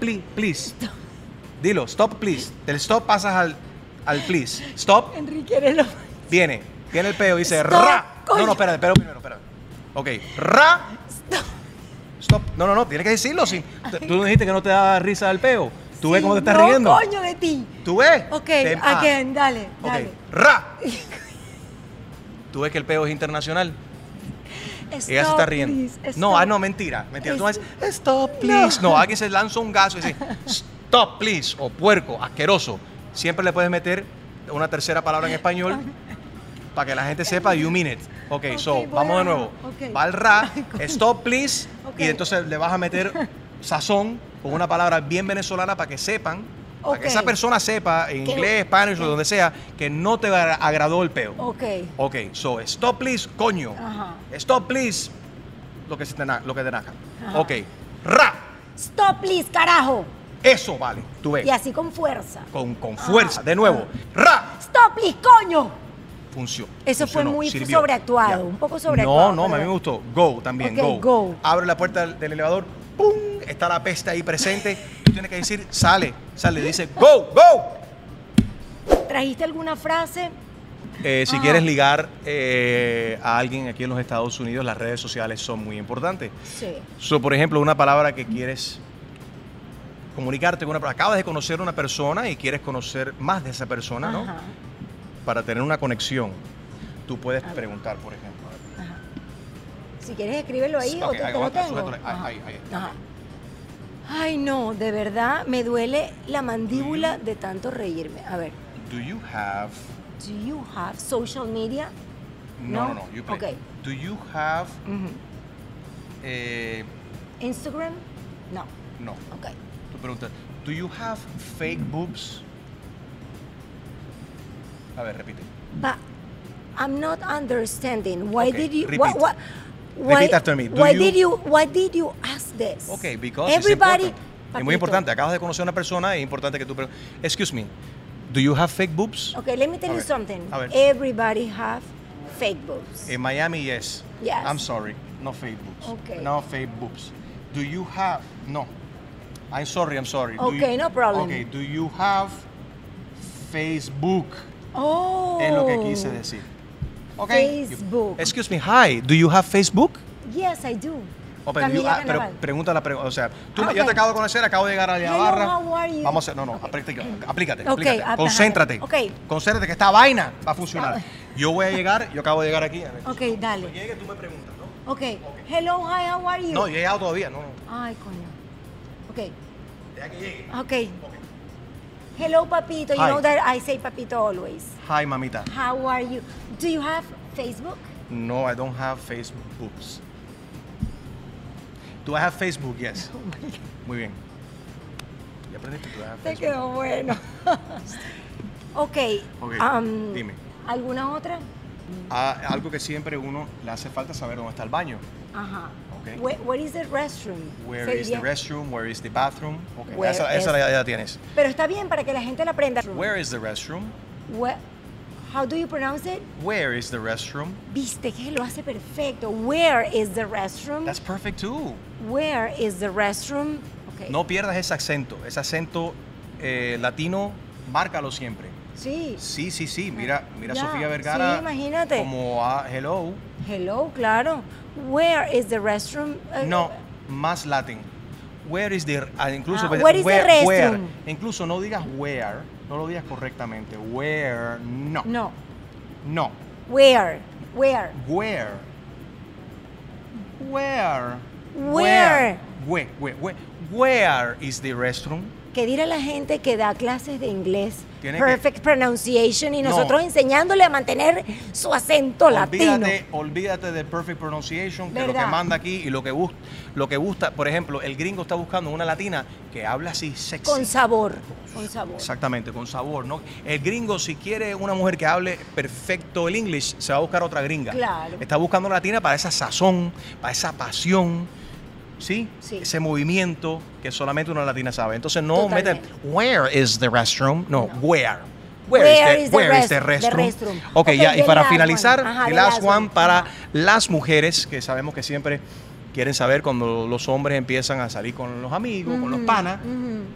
please, please. Dilo, stop, please. Del stop pasas al, al please. Stop, Enrique, eres lo... viene. Viene el peo y dice Stop, ra. No, no, espérate, pero primero, espérate. Ok, ra. Stop. No, no, no, tienes que decirlo. Sí. Tú no dijiste que no te da risa el peo. Tú ves Sí, cómo te estás no, riendo. coño de ti. ¿Tú ves? Ok, Te- ah, again, dale, Ok, dale. ra. ¿Tú ves que el peo es internacional? Ella se está Stop, riendo. please, No, stop. ah, no, mentira. Mentira. Tú no dices, stop, please. No. alguien se lanza un gaso y dice, stop, please. O puerco, asqueroso. Siempre le puedes meter una tercera palabra en español para que la gente sepa you mean it. Ok, Ok, so, vamos a- de nuevo. ok. Va al ra, stop, please. Y entonces le vas a meter sazón con una palabra bien venezolana para que sepan, para que esa persona sepa en inglés, o donde sea, que no te agradó el peo. Ok. Ok, so stop please, coño. Ajá. Stop please, lo que, se te, lo que te naja. Ok, ra, Stop, please, carajo. eso vale, tú ves. Y así con fuerza. Con, con fuerza, de nuevo. Ra, Stop, please, coño. Funcionó. Eso fue muy sirvió. sobreactuado, Ya. un poco sobreactuado, No, no, a mí me gustó. Go también, go. go. Abre la puerta del, del elevador, ¡pum! Está la peste ahí presente. Tú tienes que decir, sale, sale. Dice, go, go. ¿Trajiste alguna frase? Eh, si Ajá. quieres ligar eh, a alguien aquí en los Estados Unidos, las redes sociales son muy importantes. Sí. So, por ejemplo, una palabra que quieres comunicarte con una persona. Acabas de conocer a una persona y quieres conocer más de esa persona, ¿no? Para tener una conexión. Tú puedes preguntar, por ejemplo. ajá. Si quieres escríbelo ahí o Ok, te, lo tengo. Ahí, ahí, ahí. Ajá. Ay, no, de verdad me duele la mandíbula de tanto reírme. A ver, Do you have... do you have social media? No, No? no. You play. Ok. Do you have Ujú. Eh, Instagram? No. no. Ok. Tu pregunta, ¿do you have fake boobs? A ver, repite. But I'm not understanding. Why Okay, did you? repeat. Why, why, Repeat after me. Do why you- did you? Why did you ask this? Ok, because everybody. Es muy importante. Acabas de conocer a una persona y es importante que tú... Excuse me. Do you have fake boobs? Okay, let me tell A you ver, something. a ver. Everybody have fake boobs. In Miami, yes. Yes. I'm sorry. No fake boobs. Okay. No fake boobs. Do you have... No. I'm sorry, I'm sorry. Okay, you- no problem. Okay, do you have Facebook? Oh. Es lo que quise decir. Okay. Facebook. Excuse me, hi. Do you have Facebook? Yes, I do. Oh, pero, you- ah, pero pregunta la pregunta. O sea, tú, Ah, yo te acabo de conocer, acabo de llegar a la barra. Vamos a hacer, no, no, Ok. aplícate, aplícate, aplícate. ah, concéntrate. Concéntrate que esta vaina va a funcionar. Ah. Yo voy a llegar, yo acabo de llegar aquí. A ver, Ok, dale. Cuando llegue, tú me preguntas, ¿no? Ok. Hello, hi, how are you? No, yo he llegado todavía, no, no. Ay, coño. Ok. Deja que llegue. Ok. Hello, papito. You Hi. know that I say papito always. Hi, mamita. How are you? Do you have Facebook? No, I don't have Facebook boobs. Do I have Facebook? Yes. Muy bien. Ya aprendiste que Te quedó bueno. ok. Ok, um, dime. ¿Alguna otra? Ah, algo que siempre uno le hace falta saber dónde está el baño. Ajá. Where, where is the restroom? Where is the restroom? Where is the bathroom? Okay, Where esa esa is- ya, tienes. Pero está bien para que la gente la aprenda. Where is the restroom? Where- how do you pronounce it? Where is the restroom? Viste que lo hace perfecto. Where is the restroom? That's perfect too. Where is the restroom? Okay. No pierdas ese acento. Ese acento eh, latino, márcalo siempre. Sí. Sí, sí, sí. Mira, mira Sofía Vergara. sí, imagínate. Como a hello. Hello, claro. Where is the restroom? Eh, no, más latín. Where is the ah, incluso ah, pues, where is where, the where, incluso no digas where, no lo digas correctamente. Where no. No. No. Where. Where. Where. Where, where, where, where is the restroom? Que dirá la gente que da clases de inglés. Tiene que- Perfect pronunciation y No. nosotros enseñándole a mantener su acento latino. Olvídate, del perfect pronunciation, que lo que manda aquí y lo que busca, lo que gusta, por ejemplo, el gringo está buscando una latina que habla así sexy. Con sabor. Con sabor. Exactamente, con sabor, ¿no? El gringo, si quiere una mujer que hable perfecto el inglés, se va a buscar otra gringa. Claro. Está buscando una latina para esa sazón, para esa pasión, ¿sí? Sí. Ese movimiento que solamente una latina sabe. Entonces no Totalmente. meten, where is the restroom? No, No. where. Where is the where is the the restroom? restroom? Ok, ya, y para finalizar. Ajá, the last last one one. para las mujeres, que sabemos que siempre quieren saber cuando los hombres empiezan a salir con los amigos, con los panas.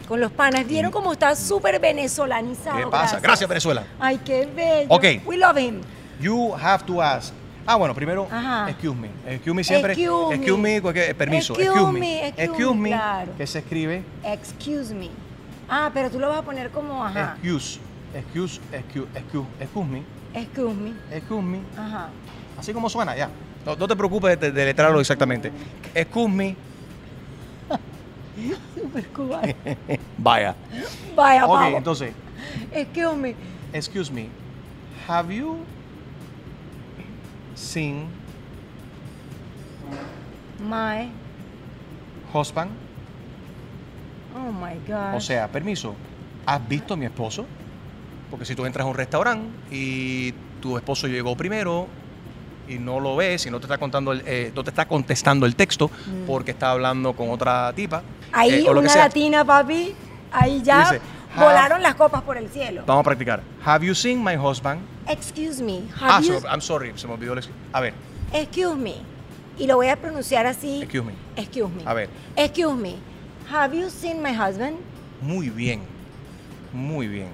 Con los panas. ¿Vieron cómo está súper venezolanizado? ¿Qué pasa? Gracias, Venezuela. Ay, qué bello. Ok. We love him. You have to ask. Ah, bueno, primero, Ajá. excuse me. Excuse me siempre. Excuse me. cualquier- eh, permiso. Excuse me. me, excuse Excuse me, me. claro. Que se escribe Excuse me. Ah, pero tú lo vas a poner como, ajá. excuse. Excuse, excuse, excuse, excuse me. Excuse me. Excuse me. Ajá. Así como suena, ya. No, no te preocupes de, de letrarlo exactamente. Excuse me. Super cubano. Vaya. Vaya, Ok, vamos. entonces, Excuse me. excuse me. Have you seen My. husband? Oh my God. O sea, permiso, ¿has visto a mi esposo? Porque si tú entras a un restaurante y tu esposo llegó primero y no lo ves y no te está contando el- eh, no te está contestando el texto Mm. porque está hablando con otra tipa Ahí eh, o una sea. latina, papi. Ahí ya Dice, volaron las copas por el cielo. Vamos a practicar. Have you seen my husband? Excuse me. Ah, Have you... so- I'm sorry, se me olvidó el A ver, Excuse me. Y lo voy a pronunciar así. excuse me. Excuse me. A ver, Excuse me. Have you seen my husband? muy bien. Muy bien.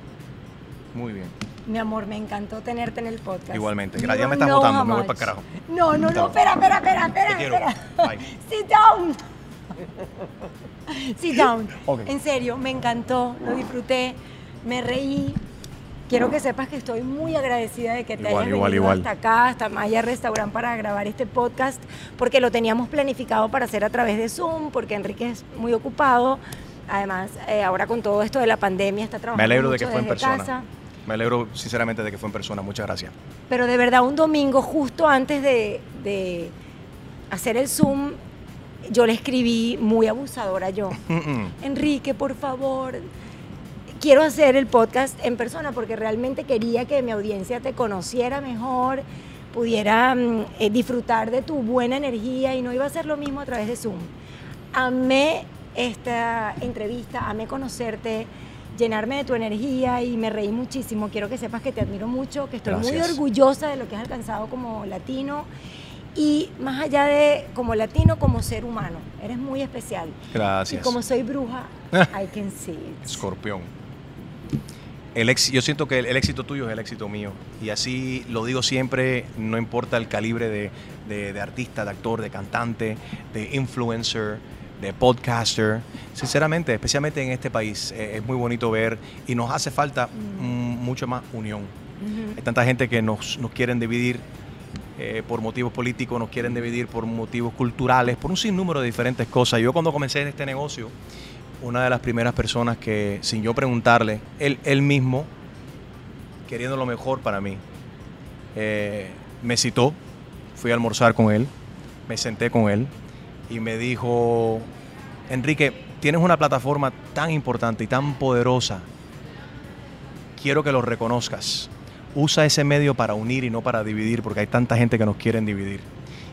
Muy bien. Mi amor, me encantó tenerte en el podcast. Igualmente. You Ya me estás know botando, how me voy much. pa'l carajo. No, no, no, espera, espera, espera, espera. Te quiero. espera. Bye. Sit down. Sit down. En serio, me encantó, lo disfruté, me reí. Quiero que sepas que estoy muy agradecida de que te Igual, hayas igual, venido igual. hasta acá, hasta Maya Restaurant para grabar este podcast, porque lo teníamos planificado para hacer a través de Zoom, porque Enrique es muy ocupado. Además, eh, ahora con todo esto de la pandemia está trabajando Me alegro de que fue en persona. casa. Me alegro sinceramente de que fue en persona. Muchas gracias. Pero de verdad, un domingo, justo antes de, de hacer el Zoom, yo le escribí muy abusadora yo. Enrique, por favor, quiero hacer el podcast en persona porque realmente quería que mi audiencia te conociera mejor, pudiera mm, eh, disfrutar de tu buena energía y no iba a ser lo mismo a través de Zoom. Amé esta entrevista, amé conocerte, llenarme de tu energía y me reí muchísimo. Quiero que sepas que te admiro mucho, que estoy muy orgullosa de lo que has alcanzado como latino y más allá de como latino, como ser humano. Eres muy especial. Gracias. Y como soy bruja, I can see it. Escorpión. El ex- yo siento que el, el éxito tuyo es el éxito mío. Y así lo digo siempre, no importa el calibre de, de- de artista, de actor, de cantante, de influencer, de podcaster. Sinceramente, especialmente en este país, eh, es muy bonito ver y nos hace falta mm, mucho más unión. Hay tanta gente que nos, nos quieren dividir eh, por motivos políticos, nos quieren dividir por motivos culturales, por un sinnúmero de diferentes cosas. Yo cuando comencé en este negocio, una de las primeras personas que, sin yo preguntarle, él, él mismo, queriendo lo mejor para mí, eh, me citó, fui a almorzar con él, me senté con él y me dijo, Enrique, tienes una plataforma tan importante y tan poderosa, quiero que lo reconozcas. Usa ese medio para unir y no para dividir, porque hay tanta gente que nos quieren dividir.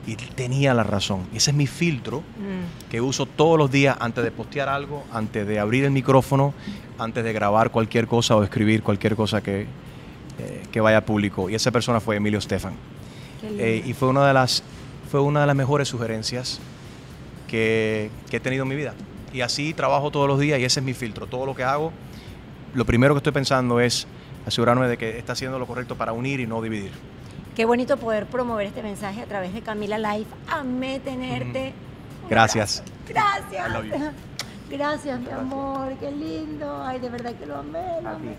Y tenía la razón. Ese es mi filtro Mm. que uso todos los días antes de postear algo, antes de abrir el micrófono, antes de grabar cualquier cosa o escribir cualquier cosa que, eh, que vaya a público. Y esa persona fue Emilio lindo. Eh, y fue una de las fue una de las mejores sugerencias que, que he tenido en mi vida. Y así trabajo todos los días y ese es mi filtro. Todo lo que hago, lo primero que estoy pensando es asegurarme de que está haciendo lo correcto para unir y no dividir. Qué bonito poder promover este mensaje a través de Camila Life. Amé tenerte. Gracias. you. Gracias. Gracias, mi amor. Qué lindo. Ay, de verdad que lo amé. Lo amé.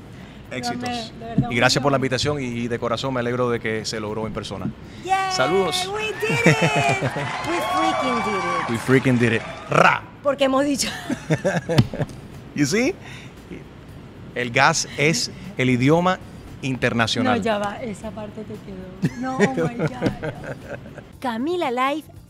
Lo Éxitos. amé, de verdad, Y gracias por la invitación y de corazón me alegro de que se logró en persona. Saludos. We did it. We freaking did it. We freaking did it. ¡Ra! Porque hemos dicho. ¿Y sí? El gas es el idioma No, internacional. ya va. Esa parte te quedó. No, oh my God. Camila Life